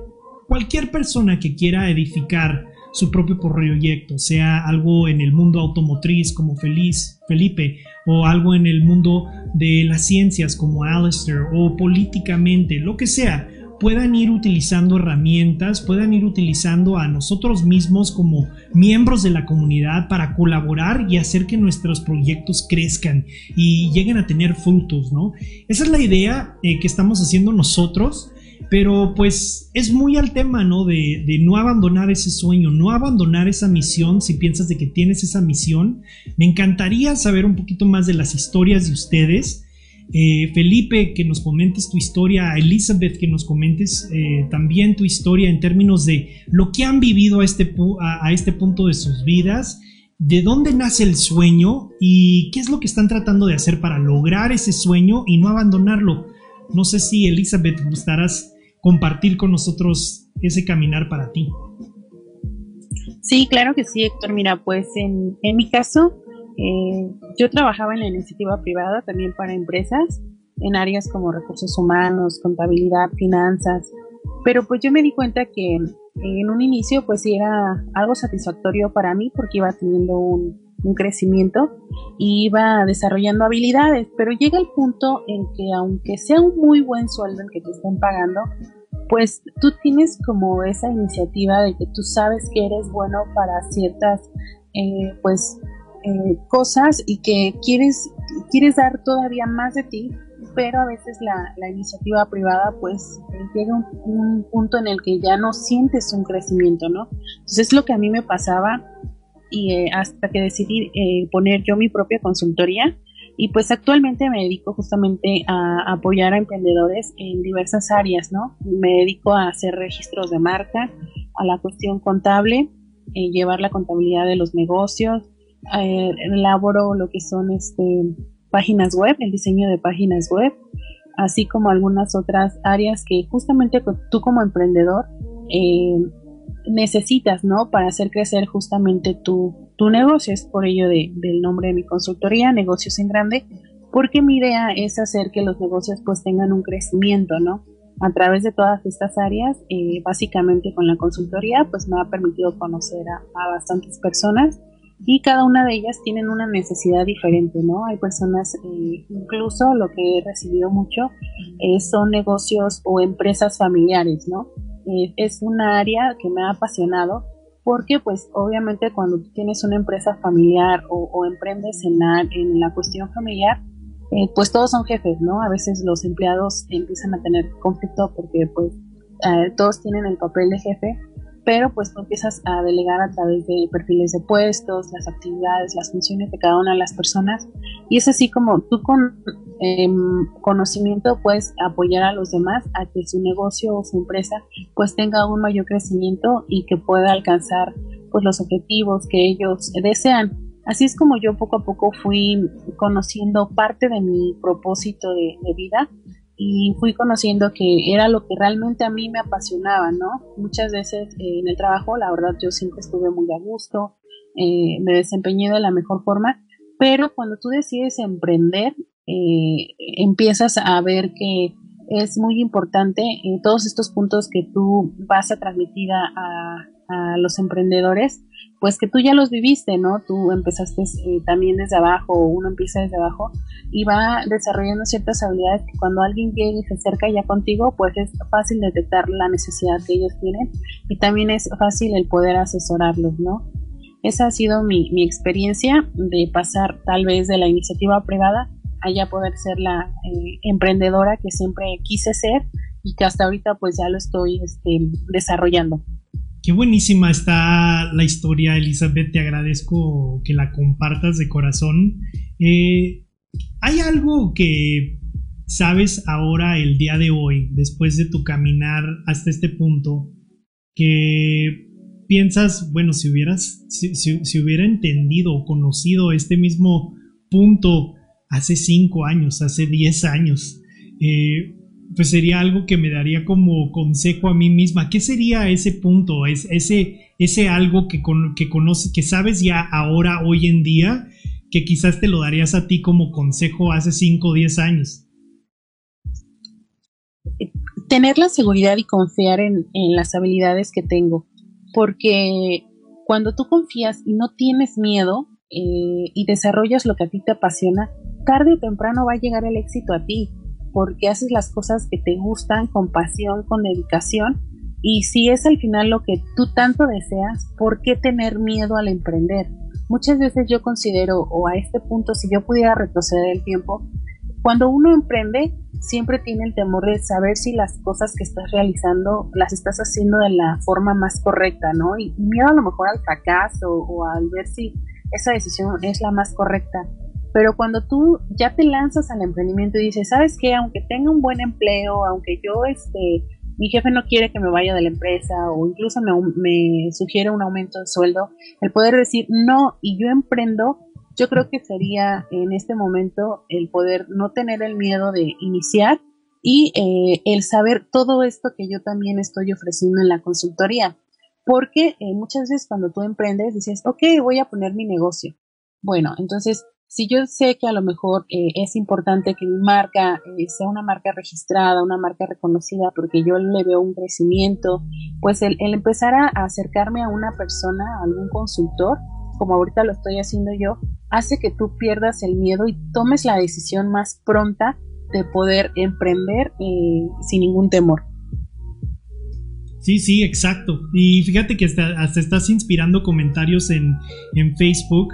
cualquier persona que quiera edificar su propio proyecto, sea algo en el mundo automotriz como Felipe, o algo en el mundo de las ciencias como Alistair, o políticamente, lo que sea, puedan ir utilizando herramientas, puedan ir utilizando a nosotros mismos como miembros de la comunidad para colaborar y hacer que nuestros proyectos crezcan y lleguen a tener frutos, ¿no? Esa es la idea eh, que estamos haciendo nosotros. Pero pues es muy al tema, ¿no? De, de, no abandonar ese sueño, no abandonar esa misión si piensas de que tienes esa misión. Me encantaría saber un poquito más de las historias de ustedes. Eh, Felipe, que nos comentes tu historia, Elizabeth, que nos comentes eh, también tu historia en términos de lo que han vivido a este, a, este punto de sus vidas, de dónde nace el sueño y qué es lo que están tratando de hacer para lograr ese sueño y no abandonarlo. No sé si Elizabeth gustarás compartir con nosotros ese caminar para ti. Sí, claro que sí, Héctor. Mira, pues en, en mi caso, eh, yo trabajaba en la iniciativa privada también para empresas en áreas como recursos humanos, contabilidad, finanzas, pero pues yo me di cuenta que en un inicio pues era algo satisfactorio para mí porque iba teniendo un, un crecimiento y iba desarrollando habilidades, pero llega el punto en que aunque sea un muy buen sueldo el que te estén pagando, pues tú tienes como esa iniciativa de que tú sabes que eres bueno para ciertas eh, pues eh, cosas y que quieres, quieres dar todavía más de ti, pero a veces la, iniciativa privada pues eh, llega un, un, punto en el que ya no sientes un crecimiento, ¿no? Entonces es lo que a mí me pasaba y eh, hasta que decidí poner yo mi propia consultoría y pues actualmente me dedico justamente a apoyar a emprendedores en diversas áreas, ¿no? Me dedico a hacer registros de marca, a la cuestión contable, llevar la contabilidad de los negocios, eh, elaboro lo que son este, páginas web, el diseño de páginas web, así como algunas otras áreas que justamente tú como emprendedor eh, necesitas, ¿no? Para hacer crecer justamente tu, tu negocio. Es por ello de, del nombre de mi consultoría, Negocios en Grande, porque mi idea es hacer que los negocios pues tengan un crecimiento, ¿no? A través de todas estas áreas, eh, básicamente con la consultoría, pues me ha permitido conocer a, a bastantes personas y cada una de ellas tienen una necesidad diferente, ¿no? Hay personas, eh, incluso lo que he recibido mucho, eh, son negocios o empresas familiares, ¿no? Eh, es una área que me ha apasionado porque pues obviamente cuando tú tienes una empresa familiar o, emprendes en la, en la cuestión familiar, pues todos son jefes, ¿no? A veces los empleados empiezan a tener conflicto porque pues todos tienen el papel de jefe pero pues tú empiezas a delegar a través de perfiles de puestos, las actividades, las funciones de cada una de las personas y es así como tú con em, conocimiento puedes apoyar a los demás a que su negocio o su empresa pues tenga un mayor crecimiento y que pueda alcanzar pues los objetivos que ellos desean. Así es como yo poco a poco fui conociendo parte de mi propósito de vida y fui conociendo que era lo que realmente a mí me apasionaba, ¿no? Muchas veces eh, en el trabajo, la verdad, yo siempre estuve muy a gusto, eh, me desempeñé de la mejor forma, pero cuando tú decides emprender, eh, empiezas a ver que es muy importante todos estos puntos que tú vas a transmitir a, los emprendedores, pues que tú ya los viviste, ¿no? Tú empezaste eh, también desde abajo, uno empieza desde abajo y va desarrollando ciertas habilidades que cuando alguien llega y se acerca ya contigo, pues es fácil detectar la necesidad que ellos tienen y también es fácil el poder asesorarlos, ¿no? Esa ha sido mi, mi experiencia de pasar tal vez de la iniciativa privada allá poder ser la eh, emprendedora que siempre quise ser y que hasta ahorita pues ya lo estoy este, desarrollando. Qué buenísima está la historia, Elizabeth. Te agradezco que la compartas de corazón. Eh, ¿Hay algo que sabes ahora, el día de hoy, después de tu caminar hasta este punto, que piensas, bueno, si hubieras, si, hubiera entendido o conocido este mismo punto hace cinco años, hace diez años, eh, pues sería algo que me daría como consejo a mí misma. ¿Qué sería ese punto, es, ese, ese algo que, que, conoces, que sabes ya ahora, hoy en día, que quizás te lo darías a ti como consejo hace cinco o diez años? Tener la seguridad y confiar en, en las habilidades que tengo, porque cuando tú confías y no tienes miedo eh, y desarrollas lo que a ti te apasiona, tarde o temprano va a llegar el éxito a ti, porque haces las cosas que te gustan con pasión, con dedicación, y si es al final lo que tú tanto deseas, ¿por qué tener miedo al emprender? Muchas veces yo considero, o a este punto, si yo pudiera retroceder el tiempo, cuando uno emprende, siempre tiene el temor de saber si las cosas que estás realizando las estás haciendo de la forma más correcta, ¿no? Y miedo a lo mejor al fracaso o al ver si esa decisión es la más correcta. Pero cuando tú ya te lanzas al emprendimiento y dices, ¿sabes qué? Aunque tenga un buen empleo, aunque yo, este, mi jefe no quiere que me vaya de la empresa o incluso me, me sugiere un aumento de sueldo, el poder decir no y yo emprendo, yo creo que sería en este momento el poder no tener el miedo de iniciar y eh, el saber todo esto que yo también estoy ofreciendo en la consultoría. Porque eh, muchas veces cuando tú emprendes dices, ok, voy a poner mi negocio. Bueno, entonces si yo sé que a lo mejor eh, es importante que mi marca eh, sea una marca registrada, una marca reconocida, porque yo le veo un crecimiento, pues el, empezar a, acercarme a una persona, a algún consultor, como ahorita lo estoy haciendo yo, hace que tú pierdas el miedo y tomes la decisión más pronta de poder emprender eh, sin ningún temor. Sí, sí, exacto. Y fíjate que hasta, hasta estás inspirando comentarios en, en Facebook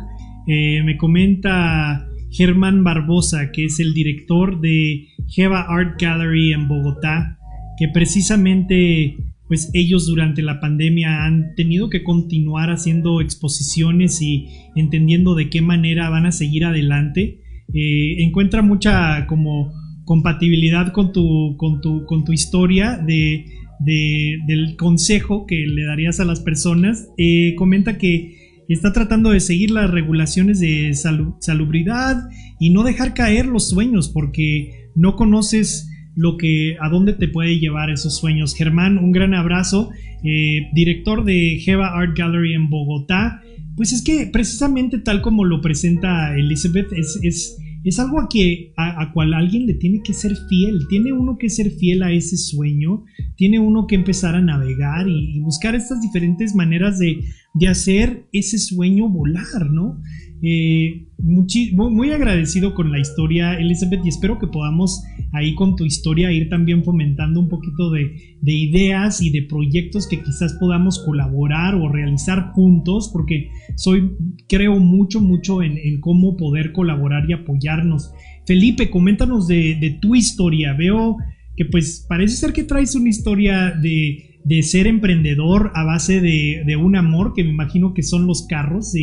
eh, me comenta Germán Barbosa, que es el director de Jeva Art Gallery en Bogotá, que precisamente pues ellos durante la pandemia han tenido que continuar haciendo exposiciones y entendiendo de qué manera van a seguir adelante. Eh, encuentra mucha como compatibilidad con tu, con tu, con tu historia de, del consejo que le darías a las personas. Eh, comenta que está tratando de seguir las regulaciones de salubridad y no dejar caer los sueños porque no conoces lo que a dónde te puede llevar esos sueños. Germán, un gran abrazo, eh, director de Jeva Art Gallery en Bogotá. Pues es que precisamente tal como lo presenta Elizabeth, es, es, es algo a, que, a, cual alguien le tiene que ser fiel. Tiene uno que ser fiel a ese sueño, tiene uno que empezar a navegar y buscar estas diferentes maneras de de hacer ese sueño volar, ¿no? Eh, muy, agradecido con la historia, Elizabeth, y espero que podamos ahí con tu historia ir también fomentando un poquito de, ideas y de proyectos que quizás podamos colaborar o realizar juntos, porque soy, creo mucho, mucho en, cómo poder colaborar y apoyarnos. Felipe, coméntanos de, tu historia. Veo que pues parece ser que traes una historia de ser emprendedor a base de, un amor que me imagino que son los carros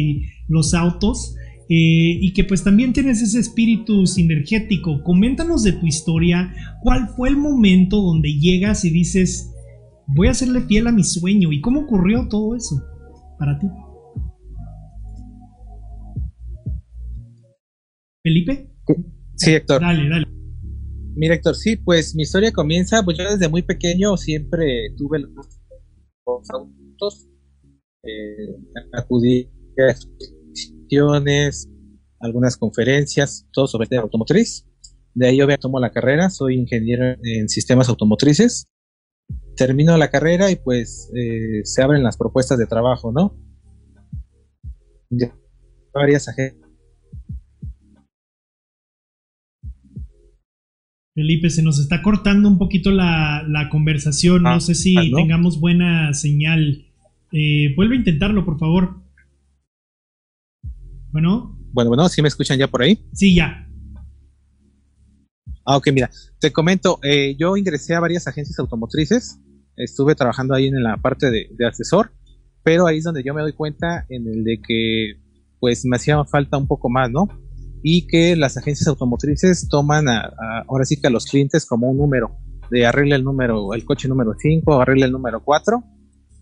los autos. Eh, y que pues también tienes ese espíritu sinergético. Coméntanos de tu historia, cuál fue el momento donde llegas y dices, voy a serle fiel a mi sueño y cómo ocurrió todo eso para ti. Felipe. Sí, Héctor. Dale, dale. Mira, Héctor, sí, pues mi historia comienza, pues yo desde muy pequeño siempre tuve los autos, eh, acudí algunas conferencias, todo sobre tema automotriz. De ahí yo tomo la carrera, soy ingeniero en sistemas automotrices. Termino la carrera y pues eh, se abren las propuestas de trabajo, ¿no? De varias agencias. Felipe, se nos está cortando un poquito la, conversación. no ah, sé si tengamos buena señal. Eh, vuelve a intentarlo, por favor. Bueno. Bueno, bueno, ¿sí me escuchan ya por ahí? Sí, ya. Ah, ok, mira, te comento, eh, yo ingresé a varias agencias automotrices, estuve trabajando ahí en la parte de, asesor, pero ahí es donde yo me doy cuenta en el de que pues me hacía falta un poco más, ¿no? Y que las agencias automotrices toman ahora sí que a los clientes como un número, de arregle el número, el coche número 5, arregle el número 4.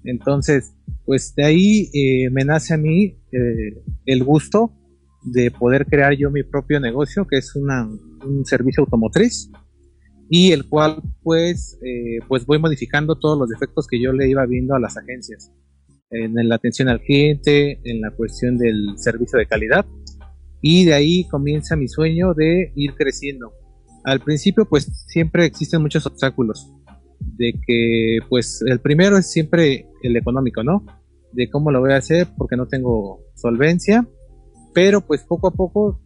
Entonces, pues de ahí eh, me nace a mí eh, el gusto de poder crear yo mi propio negocio, que es una, un servicio automotriz, y el cual pues, eh, pues voy modificando todos los defectos que yo le iba viendo a las agencias, en la atención al cliente, en la cuestión del servicio de calidad, y de ahí comienza mi sueño de ir creciendo. Al principio pues siempre existen muchos obstáculos, de que pues el primero es siempre el económico, ¿no? De cómo lo voy a hacer porque no tengo solvencia, pero pues poco a poco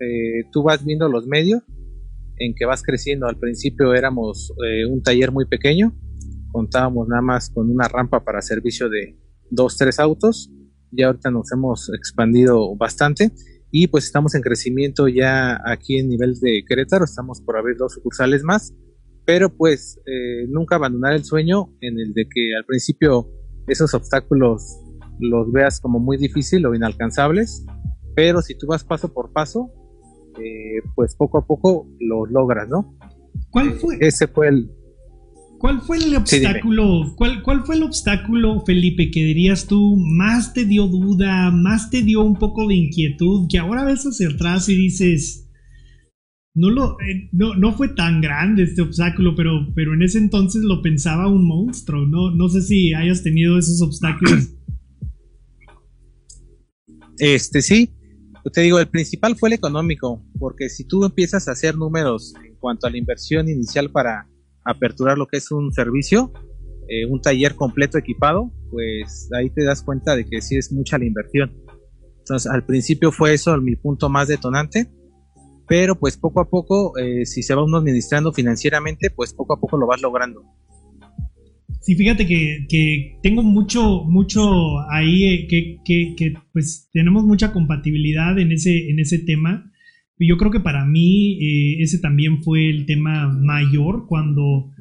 eh, tú vas viendo los medios en que vas creciendo. Al principio éramos eh, un taller muy pequeño, contábamos nada más con una rampa para servicio de dos, tres autos, y ahorita nos hemos expandido bastante y pues estamos en crecimiento ya aquí en nivel de Querétaro, estamos por abrir dos sucursales más, pero pues eh, nunca abandonar el sueño en el de que al principio esos obstáculos los veas como muy difícil o inalcanzables pero si tú vas paso por paso, eh, pues poco a poco lo logras, ¿no? ¿Cuál fue? Ese fue el... ¿Cuál fue el obstáculo? ¿cuál, ¿Cuál fue el obstáculo, Felipe, que dirías tú más te dio duda, más te dio un poco de inquietud, que ahora ves hacia atrás y dices, no, lo, eh, no, no, fue tan grande este obstáculo, pero, pero en ese entonces lo pensaba un monstruo. No, no sé si hayas tenido esos obstáculos. Este sí, te digo, el principal fue el económico, porque si tú empiezas a hacer números en cuanto a la inversión inicial para aperturar lo que es un servicio, eh, un taller completo equipado, pues ahí te das cuenta de que sí es mucha la inversión. Entonces, al principio fue eso mi punto más detonante, pero pues poco a poco, eh, si se va uno administrando financieramente, pues poco a poco lo vas logrando. Sí, fíjate que, tengo mucho, mucho ahí, eh, que, pues tenemos mucha compatibilidad en ese, en ese tema. Yo creo que para mí eh, ese también fue el tema mayor cuando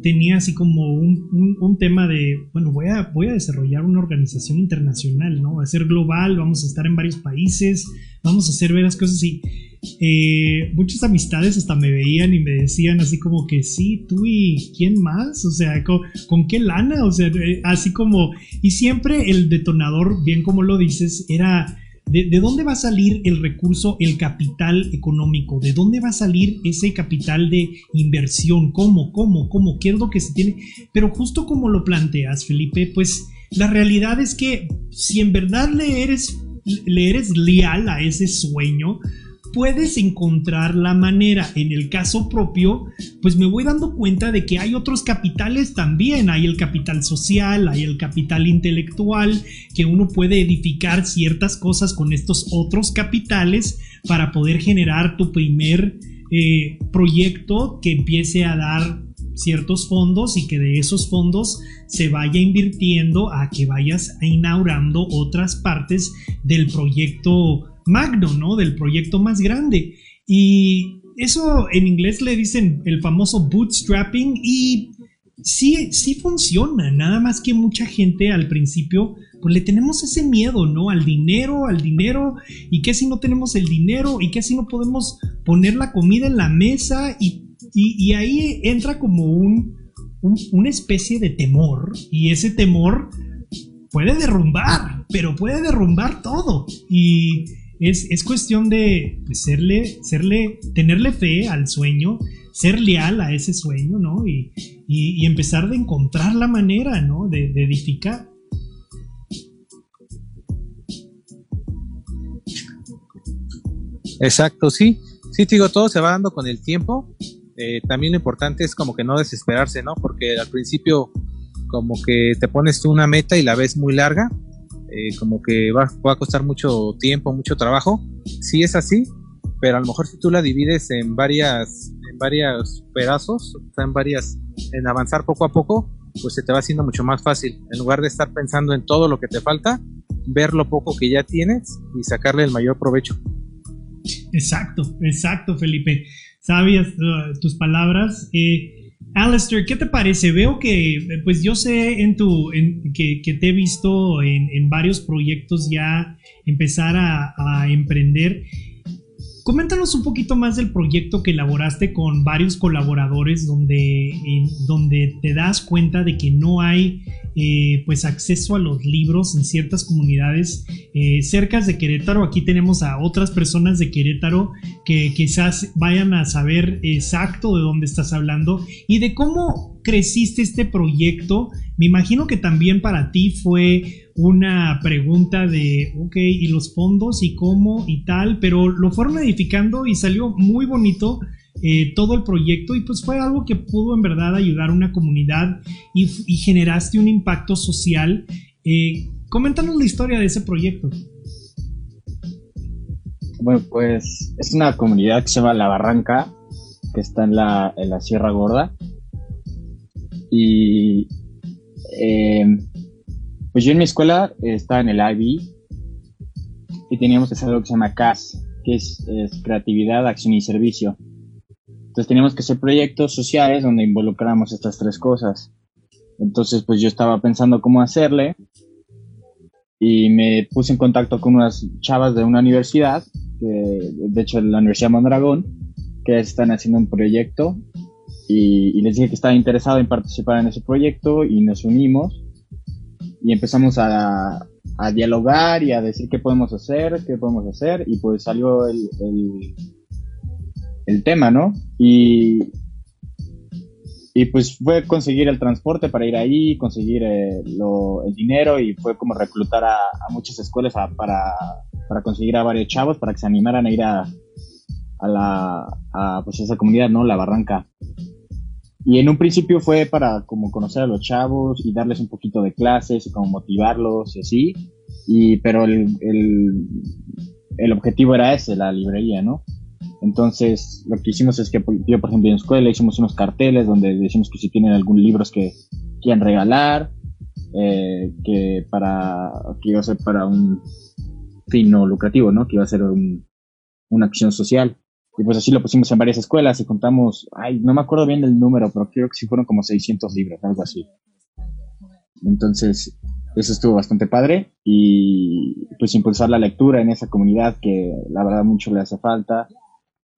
tenía así como un, un, tema de, bueno, voy a, voy a desarrollar una organización internacional, ¿no? Va a ser global, vamos a estar en varios países, vamos a hacer varias cosas y eh, muchas amistades hasta me veían y me decían así como que sí, tú y quién más, o sea, ¿con, qué lana? O sea, así como, y siempre el detonador, bien como lo dices, era ¿De, dónde va a salir el recurso, el capital económico? ¿De dónde va a salir ese capital de inversión? ¿Cómo? ¿Cómo? ¿Cómo? ¿Qué es lo que se tiene? Pero justo como lo planteas, Felipe, pues la realidad es que si en verdad le eres, le eres leal a ese sueño, puedes encontrar la manera. En el caso propio, pues me voy dando cuenta de que hay otros capitales también. Hay el capital social, hay el capital intelectual, que uno puede edificar ciertas cosas con estos otros capitales para poder generar tu primer eh, proyecto que empiece a dar ciertos fondos y que de esos fondos se vaya invirtiendo a que vayas inaugurando otras partes del proyecto magno, ¿no? Del proyecto más grande. Y eso en inglés le dicen el famoso bootstrapping y sí, sí funciona, nada más que mucha gente al principio pues le tenemos ese miedo, ¿no? Al dinero, al dinero, y qué si no tenemos el dinero, y qué si no podemos poner la comida en la mesa, y, ahí entra como un, una especie de temor, y ese temor puede derrumbar, pero puede derrumbar todo, y es, cuestión de serle, serle, tenerle fe al sueño, ser leal a ese sueño, ¿no? Y, empezar de encontrar la manera, ¿no? De, edificar. Exacto, sí. Sí, te digo, todo se va dando con el tiempo. Eh, también lo importante es como que no desesperarse, ¿no? Porque al principio como que te pones tú una meta y la ves muy larga, eh, como que va, va, a costar mucho tiempo, mucho trabajo. Sí es así, pero a lo mejor si tú la divides en varias, en varios pedazos, en varias, en avanzar poco a poco, pues se te va haciendo mucho más fácil. En lugar de estar pensando en todo lo que te falta, ver lo poco que ya tienes y sacarle el mayor provecho. Exacto, exacto, Felipe. Sabias uh, tus palabras. Eh, Alistair, ¿qué te parece? Veo que, pues yo sé en tu, que, te he visto en, varios proyectos ya empezar a emprender Coméntanos un poquito más del proyecto que elaboraste con varios colaboradores donde, donde te das cuenta de que no hay eh, pues acceso a los libros en ciertas comunidades eh, cercas de Querétaro. Aquí tenemos a otras personas de Querétaro que quizás vayan a saber exacto de dónde estás hablando y de cómo creciste este proyecto. Me imagino que también para ti fue una pregunta de, ok, ¿y los fondos y cómo y tal? Pero lo fueron edificando y salió muy bonito eh, todo el proyecto y pues fue algo que pudo en verdad ayudar a una comunidad y, generaste un impacto social. Eh, coméntanos la historia de ese proyecto. Bueno, pues es una comunidad que se llama La Barranca, que está en la, en la Sierra Gorda. Y eh, pues yo en mi escuela estaba en el IB y teníamos que hacer algo que se llama CAS, que es, creatividad, acción y servicio. Entonces teníamos que hacer proyectos sociales donde involucramos estas tres cosas. Entonces pues yo estaba pensando cómo hacerle y me puse en contacto con unas chavas de una universidad, de hecho la Universidad Mondragón, que están haciendo un proyecto y, y les dije que estaba interesado en participar en ese proyecto y nos unimos y empezamos a, a, dialogar y a decir qué podemos hacer, qué podemos hacer, y pues salió el, el, tema, ¿no? Y, y pues fue conseguir el transporte para ir ahí, conseguir eh, el dinero y fue como reclutar a, muchas escuelas para, para conseguir a varios chavos para que se animaran a ir a, a la pues esa comunidad, ¿no? La Barranca. Y en un principio fue para como conocer a los chavos y darles un poquito de clases y como motivarlos y así. Y, pero el, el, el objetivo era ese, la librería, ¿no? Entonces, lo que hicimos es que yo, por ejemplo, en la escuela hicimos unos carteles donde decimos que si tienen algún libros que quieran regalar, eh, que para que iba a ser para un fin no lucrativo, ¿no? Que iba a ser un, una acción social. Y pues así lo pusimos en varias escuelas y contamos, ay, no me acuerdo bien del número, pero creo que sí fueron como 600 libros, algo así. Entonces, eso estuvo bastante padre y pues impulsar la lectura en esa comunidad que la verdad mucho le hace falta.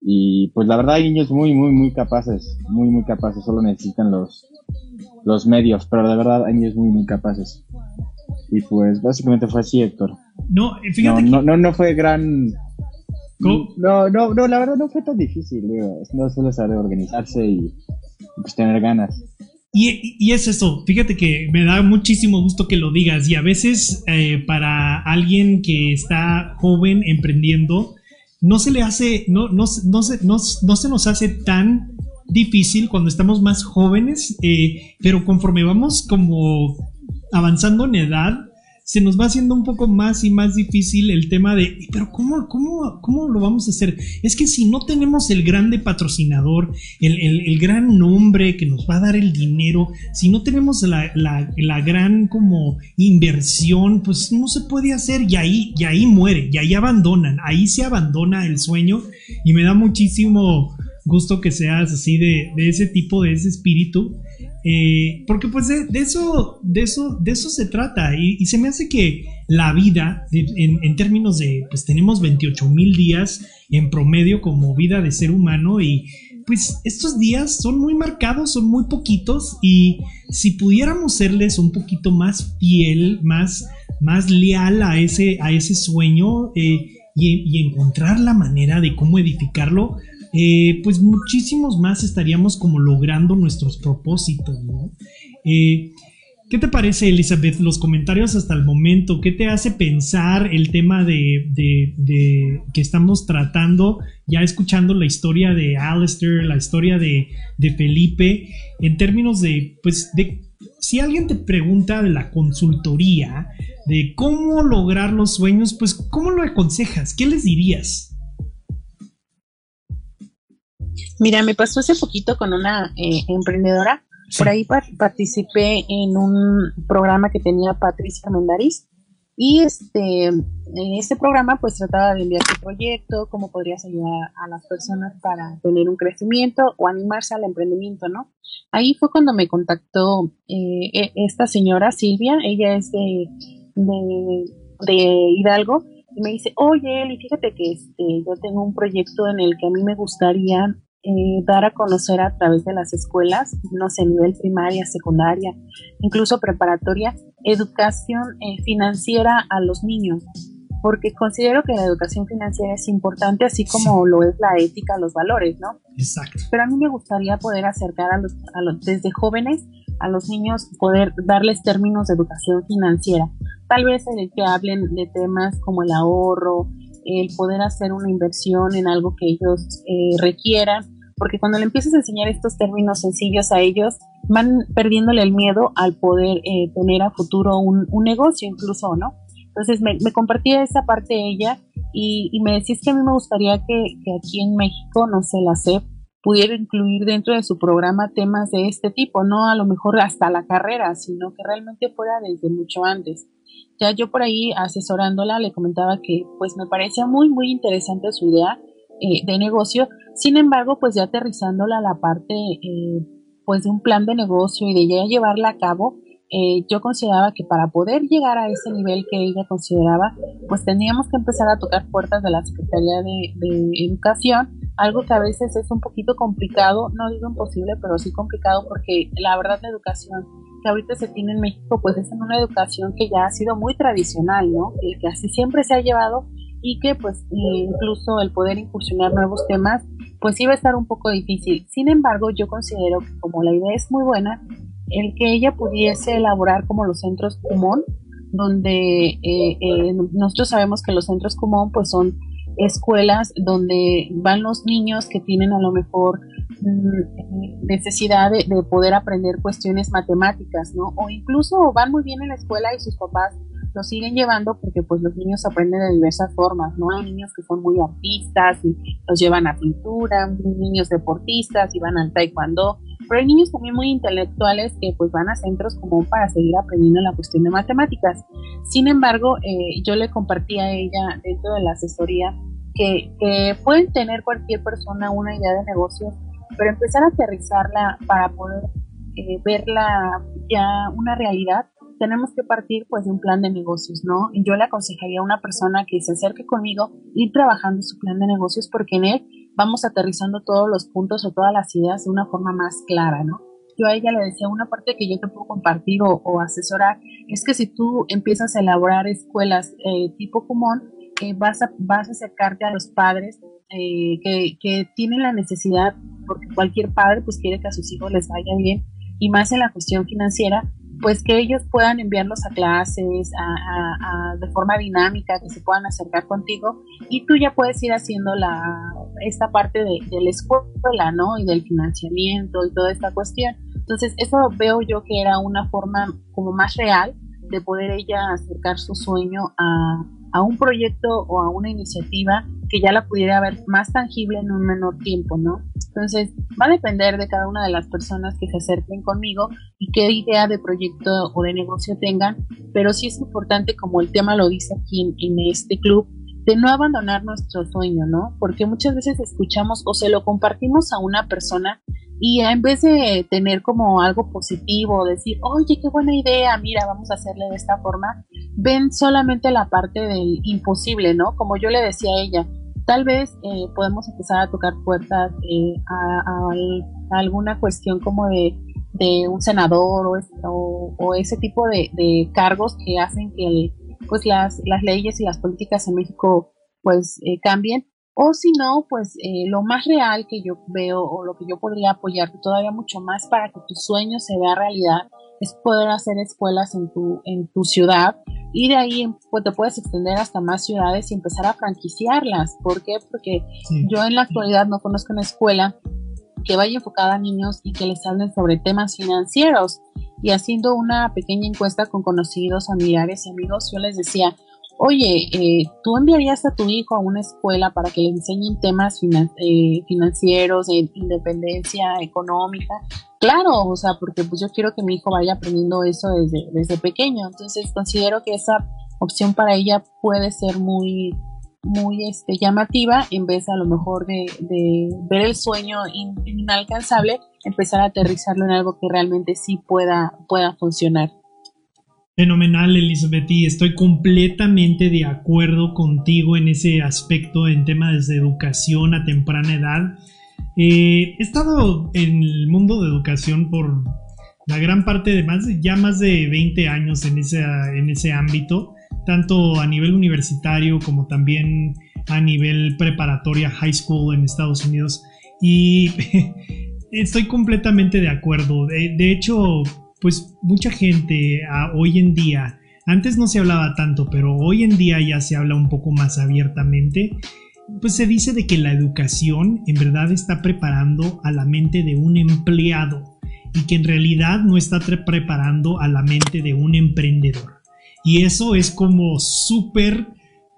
Y pues la verdad hay niños muy, muy, muy capaces, muy, muy capaces, solo necesitan los, los medios, pero de verdad hay niños muy, muy capaces. Y pues básicamente fue así, Héctor. No, fíjate. No, no, no fue gran no, no, no, la verdad no fue tan difícil, No solo saber organizarse y, pues tener ganas. Y, y, es eso, fíjate que me da muchísimo gusto que lo digas y a veces eh, para alguien que está joven emprendiendo, no se le hace, no, no, no, se, no, no se nos hace tan difícil cuando estamos más jóvenes, eh, pero conforme vamos como avanzando en edad, se nos va haciendo un poco más y más difícil el tema de, pero ¿cómo, cómo, cómo lo vamos a hacer? Es que si no tenemos el grande patrocinador, el, gran nombre que nos va a dar el dinero, si no tenemos la, la, gran como inversión, pues no se puede hacer y ahí, y ahí muere, y ahí abandonan, ahí se abandona el sueño y me da muchísimo gusto que seas así de, de ese tipo, de ese espíritu. Eh, porque pues de, eso, de, eso, de eso se trata. Y, se me hace que la vida en, términos de pues tenemos 28 mil días en promedio como vida de ser humano y pues estos días son muy marcados, son muy poquitos y si pudiéramos serles un poquito más fiel, más, más leal a ese, a ese sueño eh, y, y encontrar la manera de cómo edificarlo, eh, pues muchísimos más estaríamos como logrando nuestros propósitos, ¿no? Eh, ¿Qué te parece, Elizabeth, los comentarios hasta el momento? ¿Qué te hace pensar el tema de, que estamos tratando, ya escuchando la historia de Alistair, la historia de, Felipe, en términos de, pues, de si alguien te pregunta de la consultoría, de cómo lograr los sueños, pues, ¿cómo lo aconsejas? ¿Qué les dirías? Mira, me pasó hace poquito con una eh, emprendedora. Por ahí participé en un programa que tenía Patricia Mendariz y este, en este programa pues trataba de enviar tu proyecto, cómo podrías ayudar a las personas para tener un crecimiento o animarse al emprendimiento, ¿no? Ahí fue cuando me contactó eh, e, esta señora Silvia, ella es de, de, Hidalgo, y me dice, oye, Eli, fíjate que este, yo tengo un proyecto en el que a mí me gustaría eh, dar a conocer a través de las escuelas, no sé, nivel primaria, secundaria, incluso preparatoria, educación eh, financiera a los niños, porque considero que la educación financiera es importante, así como lo es la ética, los valores, ¿no? Exacto. Pero a mí me gustaría poder acercar a los, desde jóvenes a los niños, poder darles términos de educación financiera, tal vez en el que hablen de temas como el ahorro, el poder hacer una inversión en algo que ellos eh, requieran, porque cuando le empiezas a enseñar estos términos sencillos a ellos, van perdiéndole el miedo al poder eh, tener a futuro un, negocio incluso, ¿no? Entonces me, compartía esa parte de ella y, me decís que a mí me gustaría que, que aquí en México, no sé, la CEP pudiera incluir dentro de su programa temas de este tipo, no a lo mejor hasta la carrera, sino que realmente fuera desde mucho antes. Ya yo por ahí asesorándola le comentaba que pues me parecía muy muy interesante su idea eh, de negocio, sin embargo pues ya aterrizándola a la parte eh, pues de un plan de negocio y de ya llevarla a cabo, eh, yo consideraba que para poder llegar a ese nivel que ella consideraba, pues teníamos que empezar a tocar puertas de la Secretaría de, de Educación, algo que a veces es un poquito complicado, no digo imposible, pero sí complicado porque la verdad la educación que ahorita se tiene en México, pues es en una educación que ya ha sido muy tradicional, ¿no? Que, que así siempre se ha llevado y que pues incluso el poder incursionar nuevos temas, pues iba a estar un poco difícil. Sin embargo, yo considero que como la idea es muy buena, el que ella pudiese elaborar como los centros común, donde eh, eh, nosotros sabemos que los centros común pues son escuelas donde van los niños que tienen a lo mejor mm, necesidad de, poder aprender cuestiones matemáticas, ¿no? O incluso van muy bien en la escuela y sus papás los siguen llevando porque pues los niños aprenden de diversas formas, ¿no? Hay niños que son muy artistas y los llevan a pintura, niños deportistas y van al taekwondo, pero niños también muy intelectuales que pues van a centros como para seguir aprendiendo la cuestión de matemáticas. Sin embargo, eh, yo le compartí a ella dentro de la asesoría que, pueden tener cualquier persona una idea de negocio, pero empezar a aterrizarla para poder eh, verla ya una realidad, tenemos que partir pues de un plan de negocios, ¿no? Yo le aconsejaría a una persona que se acerque conmigo ir trabajando su plan de negocios porque en él vamos aterrizando todos los puntos o todas las ideas de una forma más clara, ¿no? Yo a ella le decía, una parte que yo te puedo compartir o, asesorar es que si tú empiezas a elaborar escuelas eh, tipo común, eh, vas, a, vas a acercarte a los padres eh, que, que, tienen la necesidad, porque cualquier padre pues quiere que a sus hijos les vaya bien, y más en la cuestión financiera, pues que ellos puedan enviarlos a clases a, de forma dinámica, que se puedan acercar contigo y tú ya puedes ir haciendo la, esta parte de la escuela, ¿no? Y del financiamiento y toda esta cuestión. Entonces, eso veo yo que era una forma como más real de poder ella acercar su sueño a, a un proyecto o a una iniciativa que ya la pudiera ver más tangible en un menor tiempo, ¿no? Entonces, va a depender de cada una de las personas que se acerquen conmigo y qué idea de proyecto o de negocio tengan, pero sí es importante, como el tema lo dice aquí en, este club, de no abandonar nuestro sueño, ¿no? Porque muchas veces escuchamos o se lo compartimos a una persona y en vez de tener como algo positivo, decir, oye, qué buena idea, mira, vamos a hacerle de esta forma, ven solamente la parte del imposible, ¿no? Como yo le decía a ella, tal vez eh, podemos empezar a tocar puertas eh, a, alguna cuestión como de, un senador o, ese tipo de, cargos que hacen que pues las, las leyes y las políticas en México pues eh, cambien o si no pues lo más real que yo veo o lo que yo podría apoyarte todavía mucho más para que tu sueño se vea realidad es poder hacer escuelas en tu, en tu ciudad y de ahí pues, te puedes extender hasta más ciudades y empezar a franquiciarlas. ¿Por qué? Porque yo en la actualidad no conozco una escuela que vaya enfocada a niños y que les hablen sobre temas financieros. Y haciendo una pequeña encuesta con conocidos, familiares y amigos, yo les decía, oye, eh, ¿tú enviarías a tu hijo a una escuela para que le enseñen temas eh, financieros, de independencia económica? Claro, o sea, porque pues yo quiero que mi hijo vaya aprendiendo eso desde, desde pequeño. Entonces considero que esa opción para ella puede ser muy, muy este, llamativa en vez a lo mejor de, ver el sueño inalcanzable, empezar a aterrizarlo en algo que realmente sí pueda, pueda funcionar. Fenomenal, Elizabeth, y estoy completamente de acuerdo contigo en ese aspecto en temas de educación a temprana edad. Eh, he estado en el mundo de educación por la gran parte de más, ya más de 20 años en ese, en ese ámbito, tanto a nivel universitario como también a nivel preparatoria, high school en Estados Unidos. Y estoy completamente de acuerdo. de hecho, pues mucha gente ah, hoy en día, antes no se hablaba tanto, pero hoy en día ya se habla un poco más abiertamente, pues se dice de que la educación en verdad está preparando a la mente de un empleado y que en realidad no está preparando a la mente de un emprendedor. Y eso es como súper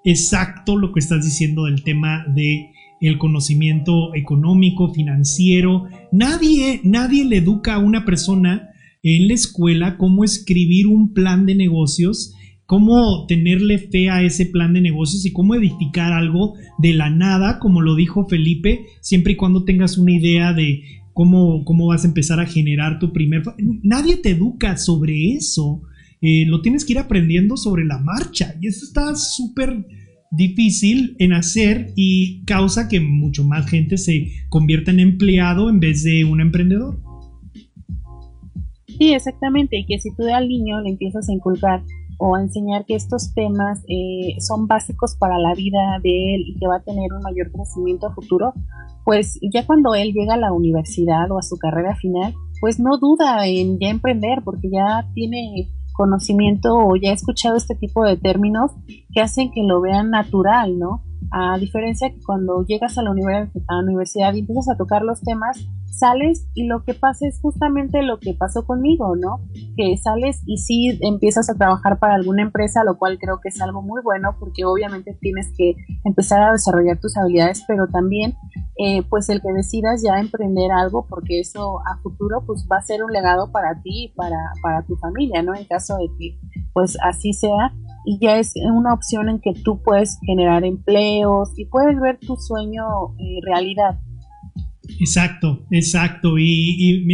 exacto lo que estás diciendo del tema de el conocimiento económico, financiero. Nadie, nadie le educa a una persona en la escuela cómo escribir un plan de negocios, cómo tenerle fe a ese plan de negocios y cómo edificar algo de la nada, como lo dijo Felipe, siempre y cuando tengas una idea de cómo, cómo vas a empezar a generar tu primer... Nadie te educa sobre eso. Eh, lo tienes que ir aprendiendo sobre la marcha y eso está súper difícil en hacer y causa que mucho más gente se convierta en empleado en vez de un emprendedor. Sí, exactamente, y que si tú al niño le empiezas a inculcar o a enseñar que estos temas eh, son básicos para la vida de él y que va a tener un mayor crecimiento futuro, pues ya cuando él llega a la universidad o a su carrera final, pues no duda en ya emprender porque ya tiene conocimiento o ya ha escuchado este tipo de términos que hacen que lo vean natural, ¿no? A diferencia que cuando llegas a la, universidad y empiezas a tocar los temas, sales y lo que pasa es justamente lo que pasó conmigo, ¿no? Que sales y sí empiezas a trabajar para alguna empresa, lo cual creo que es algo muy bueno porque obviamente tienes que empezar a desarrollar tus habilidades, pero también eh, pues el que decidas ya emprender algo porque eso a futuro pues va a ser un legado para ti y para, para tu familia, ¿no? En caso de que pues así sea y ya es una opción en que tú puedes generar empleos y puedes ver tu sueño eh, realidad. Exacto, exacto. Y,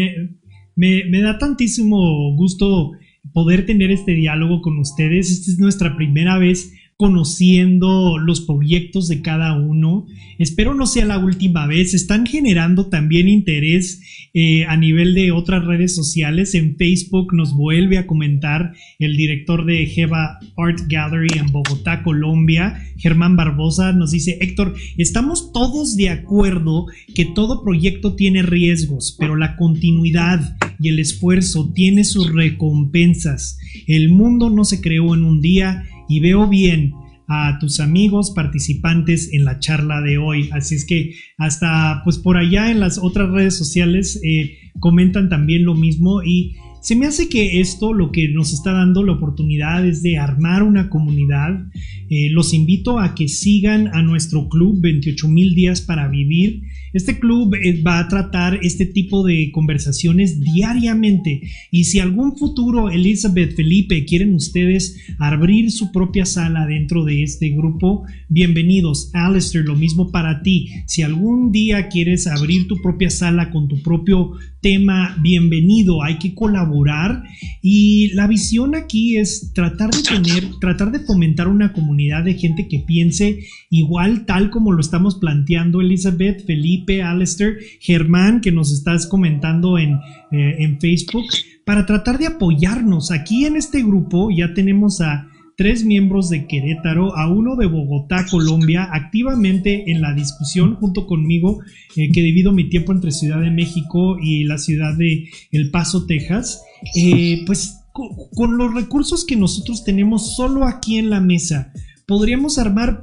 me, me, da tantísimo gusto poder tener este diálogo con ustedes. Esta es nuestra primera vez conociendo los proyectos de cada uno. Espero no sea la última vez. Están generando también interés eh, a nivel de otras redes sociales. En Facebook nos vuelve a comentar el director de Jeva Art Gallery en Bogotá, Colombia, Germán Barbosa. Nos dice, Héctor, estamos todos de acuerdo que todo proyecto tiene riesgos, pero la continuidad y el esfuerzo tiene sus recompensas. El mundo no se creó en un día y veo bien a tus amigos participantes en la charla de hoy. Así es que hasta pues por allá en las otras redes sociales eh, comentan también lo mismo y se me hace que esto lo que nos está dando la oportunidad es de armar una comunidad. Eh, los invito a que sigan a nuestro club 28 mil días para vivir. Este club eh, va a tratar este tipo de conversaciones diariamente y si algún futuro Elizabeth Felipe quieren ustedes abrir su propia sala dentro de este grupo, bienvenidos. Alistair, lo mismo para ti. Si algún día quieres abrir tu propia sala con tu propio tema, bienvenido. Hay que colaborar y la visión aquí es tratar de tener, tratar de fomentar una comunidad de gente que piense igual tal como lo estamos planteando Elizabeth, Felipe, Alistair, Germán, que nos estás comentando en, eh, en Facebook, para tratar de apoyarnos. Aquí en este grupo ya tenemos a tres miembros de Querétaro, a uno de Bogotá, Colombia, activamente en la discusión junto conmigo, eh, que debido a mi tiempo entre Ciudad de México y la ciudad de El Paso, Texas, eh, pues con los recursos que nosotros tenemos solo aquí en la mesa, podríamos armar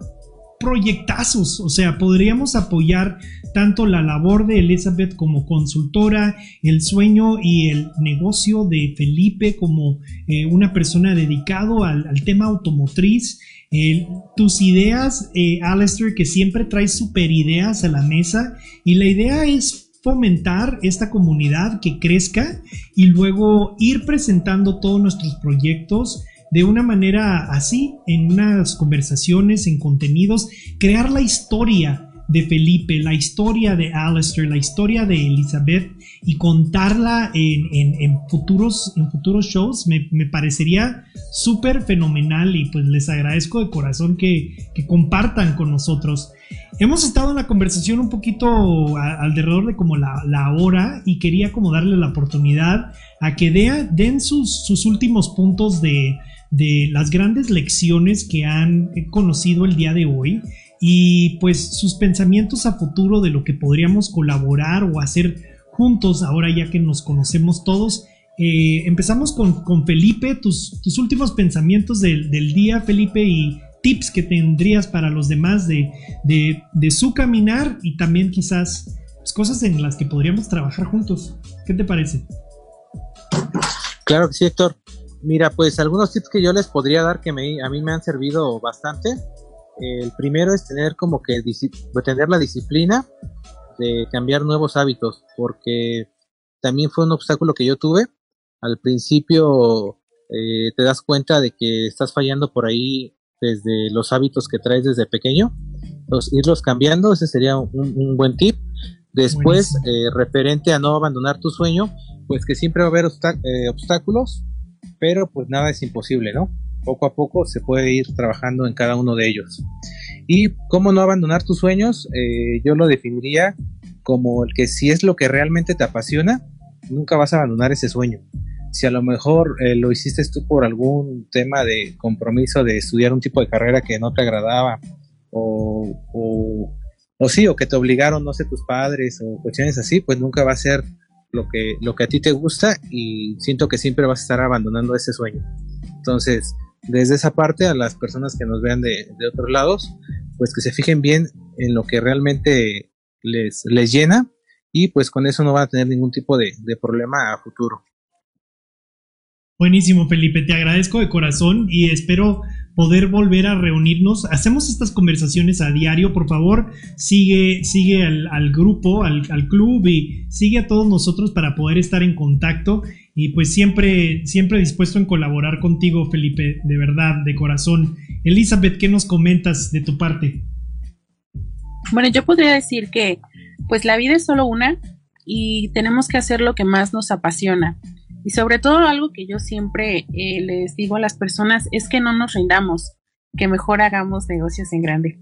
proyectazos, o sea, podríamos apoyar tanto la labor de Elizabeth como consultora, el sueño y el negocio de Felipe como eh, una persona dedicado al, tema automotriz. tus ideas, eh, Alistair, que siempre traes super ideas a la mesa y la idea es fomentar esta comunidad que crezca y luego ir presentando todos nuestros proyectos de una manera así, en unas conversaciones, en contenidos, crear la historia de Felipe, la historia de Alistair, la historia de Elizabeth y contarla en, futuros, en futuros shows me, parecería súper fenomenal y pues les agradezco de corazón que, compartan con nosotros. Hemos estado en la conversación un poquito alrededor de como la, hora y quería como darle la oportunidad a que den sus, sus últimos puntos de, de las grandes lecciones que han conocido el día de hoy y pues sus pensamientos a futuro de lo que podríamos colaborar o hacer juntos ahora ya que nos conocemos todos. Eh, empezamos con, Felipe, tus, tus, últimos pensamientos del, día, Felipe, y tips que tendrías para los demás de, de, su caminar y también quizás pues, cosas en las que podríamos trabajar juntos. ¿Qué te parece? Claro que sí, Héctor. Mira, pues algunos tips que yo les podría dar que me, a mí me han servido bastante. El primero es tener como que tener la disciplina de cambiar nuevos hábitos, porque también fue un obstáculo que yo tuve. Al principio eh, te das cuenta de que estás fallando por ahí desde los hábitos que traes desde pequeño. Entonces, irlos cambiando, ese sería un, buen tip. Después, eh, referente a no abandonar tu sueño, pues que siempre va a haber eh, obstáculos, pero pues nada es imposible, ¿no? Poco a poco se puede ir trabajando en cada uno de ellos. Y cómo no abandonar tus sueños, eh, yo lo definiría como el que si es lo que realmente te apasiona, nunca vas a abandonar ese sueño. Si a lo mejor eh, lo hiciste tú por algún tema de compromiso de estudiar un tipo de carrera que no te agradaba, o, o, o sí, o que te obligaron, no sé, tus padres, o cuestiones así, pues nunca va a ser lo que, lo que a ti te gusta y siento que siempre vas a estar abandonando ese sueño. Entonces, desde esa parte, a las personas que nos vean de, otros lados, pues que se fijen bien en lo que realmente les, les llena y pues con eso no van a tener ningún tipo de, de problema a futuro. Buenísimo, Felipe, te agradezco de corazón y espero poder volver a reunirnos. Hacemos estas conversaciones a diario, por favor, sigue, sigue al, grupo, al, club y sigue a todos nosotros para poder estar en contacto. Y pues siempre, siempre dispuesto en colaborar contigo, Felipe, de verdad, de corazón. Elizabeth, ¿qué nos comentas de tu parte? Bueno, yo podría decir que pues la vida es solo una y tenemos que hacer lo que más nos apasiona. Y sobre todo algo que yo siempre eh, les digo a las personas es que no nos rindamos, que mejor hagamos negocios en grande.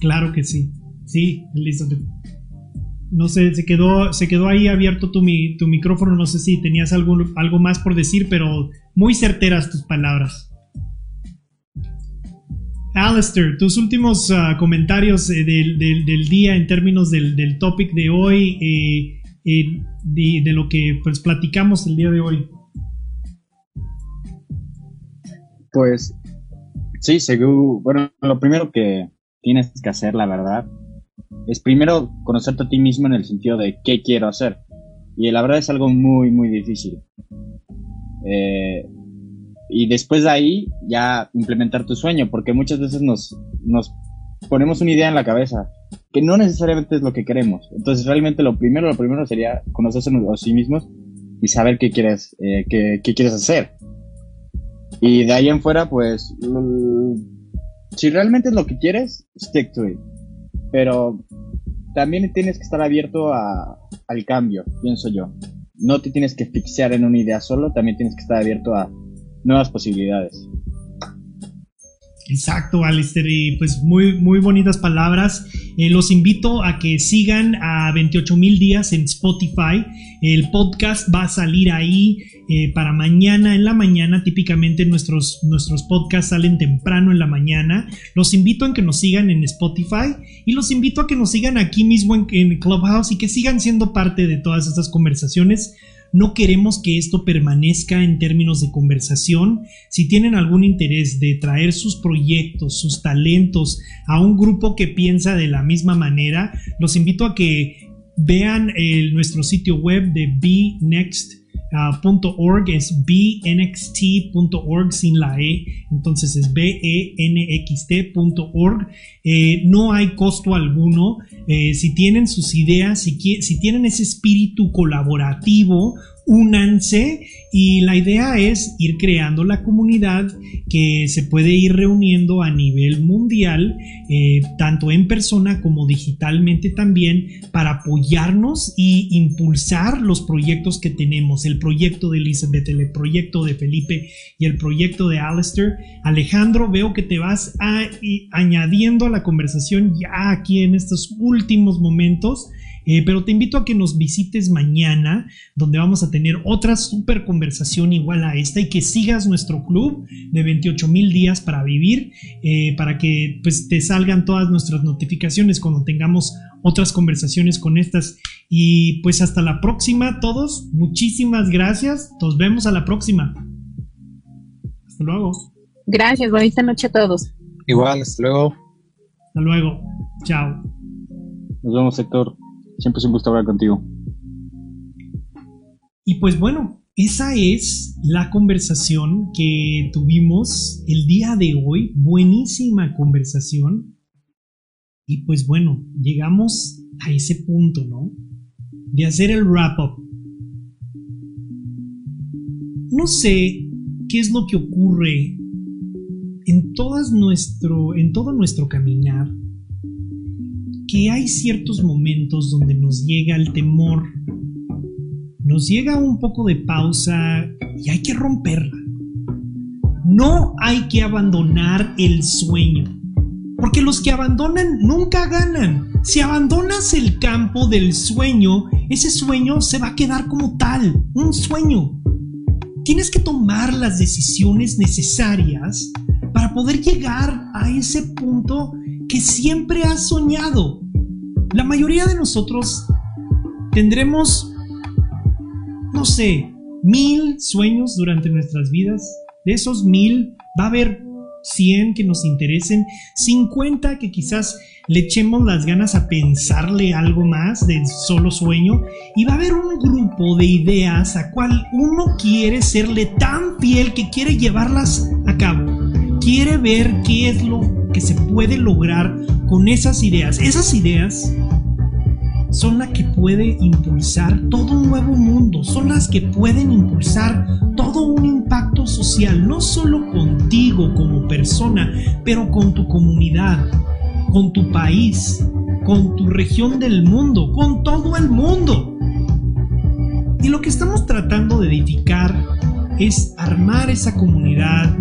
Claro que sí. Sí, Elizabeth. No sé, se quedó, se quedó ahí abierto tu, tu micrófono. No sé si tenías algo, algo más por decir, pero muy certeras tus palabras. Alistair, tus últimos ah, comentarios eh, del, día en términos del, del topic de hoy. Eh, de, lo que pues platicamos el día de hoy? Pues sí, según, bueno, lo primero que tienes que hacer, la verdad, es primero conocerte a ti mismo en el sentido de qué quiero hacer. Y la verdad es algo muy, muy difícil. Eh, y después de ahí ya implementar tu sueño, porque muchas veces nos, nos ponemos una idea en la cabeza que no necesariamente es lo que queremos. Entonces, realmente lo primero, lo primero sería conocerse a sí mismos y saber qué quieres, eh, qué, quieres hacer. Y de ahí en fuera, pues, si realmente es lo que quieres, stick to it. Pero también tienes que estar abierto a, al cambio, pienso yo. No te tienes que fixar en una idea solo, también tienes que estar abierto a nuevas posibilidades. Exacto, Alistair, y pues muy, muy bonitas palabras. Eh, los invito a que sigan a 28 mil días en Spotify. El podcast va a salir ahí eh, para mañana en la mañana. Típicamente nuestros, nuestros podcasts salen temprano en la mañana. Los invito a que nos sigan en Spotify y los invito a que nos sigan aquí mismo en, en Clubhouse y que sigan siendo parte de todas estas conversaciones. No queremos que esto permanezca en términos de conversación. Si tienen algún interés de traer sus proyectos, sus talentos a un grupo que piensa de la misma manera, los invito a que vean nuestro sitio web de Be Next Uh, .org es bnxt.org sin la E, entonces es benxt.org. Eh, no hay costo alguno. Eh, si tienen sus ideas, si, si tienen ese espíritu colaborativo, únanse y la idea es ir creando la comunidad que se puede ir reuniendo a nivel mundial, eh, tanto en persona como digitalmente también, para apoyarnos y impulsar los proyectos que tenemos, el proyecto de Elizabeth, el proyecto de Felipe y el proyecto de Alistair. Alejandro, veo que te vas añadiendo a la conversación ya aquí en estos últimos momentos. Eh, pero te invito a que nos visites mañana, donde vamos a tener otra super conversación igual a esta y que sigas nuestro club de 28 mil días para vivir, eh, para que pues, te salgan todas nuestras notificaciones cuando tengamos otras conversaciones con estas. Y pues hasta la próxima, todos. Muchísimas gracias. Nos vemos a la próxima. Hasta luego. Gracias, bonita noche a todos. Igual, hasta luego. Hasta luego. Chao. Nos vemos, Héctor. Siempre es un gusto hablar contigo. Y pues bueno, esa es la conversación que tuvimos el día de hoy. Buenísima conversación. Y pues bueno, llegamos a ese punto, ¿no? De hacer el wrap-up. No sé qué es lo que ocurre en, todas nuestro, en todo nuestro caminar que hay ciertos momentos donde nos llega el temor, nos llega un poco de pausa y hay que romperla. No hay que abandonar el sueño, porque los que abandonan nunca ganan. Si abandonas el campo del sueño, ese sueño se va a quedar como tal, un sueño. Tienes que tomar las decisiones necesarias para poder llegar a ese punto que siempre has soñado. La mayoría de nosotros tendremos, no sé, mil sueños durante nuestras vidas. De esos mil va a haber 100 que nos interesen, 50 que quizás le echemos las ganas a pensarle algo más del solo sueño y va a haber un grupo de ideas a cual uno quiere serle tan fiel que quiere llevarlas a cabo. Quiere ver qué es lo que se puede lograr con esas ideas. Esas ideas son las que puede impulsar todo un nuevo mundo, son las que pueden impulsar todo un impacto social, no solo contigo como persona, pero con tu comunidad, con tu país, con tu región del mundo, con todo el mundo. Y lo que estamos tratando de edificar es armar esa comunidad,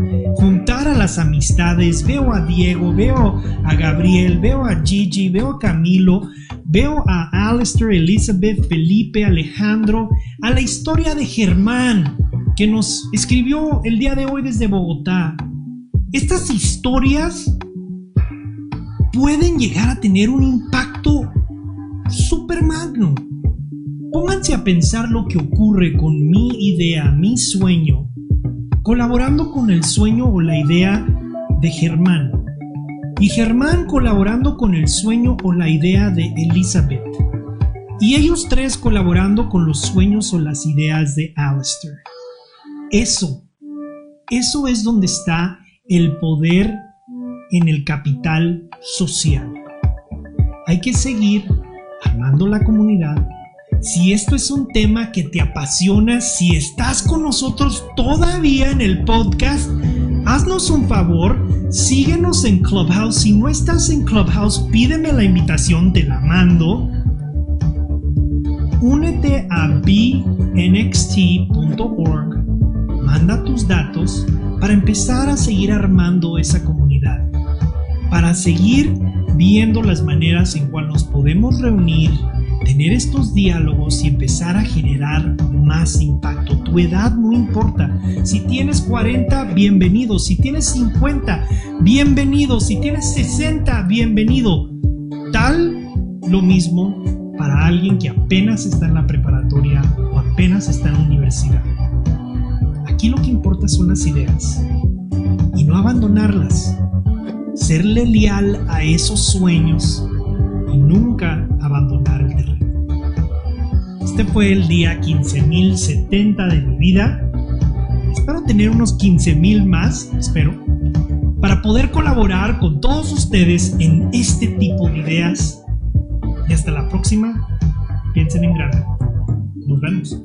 a las amistades. Veo a Diego, veo a Gabriel, veo a Gigi, veo a Camilo, veo a Alistair, Elizabeth, Felipe, Alejandro, a la historia de Germán que nos escribió el día de hoy desde Bogotá. Estas historias pueden llegar a tener un impacto super magno. Pónganse a pensar lo que ocurre con mi idea, mi sueño, colaborando con el sueño o la idea de Germán. Y Germán colaborando con el sueño o la idea de Elizabeth. Y ellos tres colaborando con los sueños o las ideas de Alistair. Eso, eso es donde está el poder en el capital social. Hay que seguir armando la comunidad, si esto es un tema que te apasiona, si estás con nosotros todavía en el podcast, haznos un favor, síguenos en Clubhouse. Si no estás en Clubhouse, pídeme la invitación, te la mando. Únete a bnxt.org, manda tus datos para empezar a seguir armando esa comunidad, para seguir viendo las maneras en cual nos podemos reunir, tener estos diálogos y empezar a generar más impacto. Tu edad no importa. Si tienes 40, bienvenido. Si tienes 50, bienvenido. Si tienes 60, bienvenido. Tal lo mismo para alguien que apenas está en la preparatoria o apenas está en la universidad. Aquí lo que importa son las ideas y no abandonarlas. Serle leal a esos sueños y nunca abandonar. Este fue el día 15.070 de mi vida. Espero tener unos 15.000 más, espero, para poder colaborar con todos ustedes en este tipo de ideas. Y hasta la próxima, piensen en grande. Nos vemos.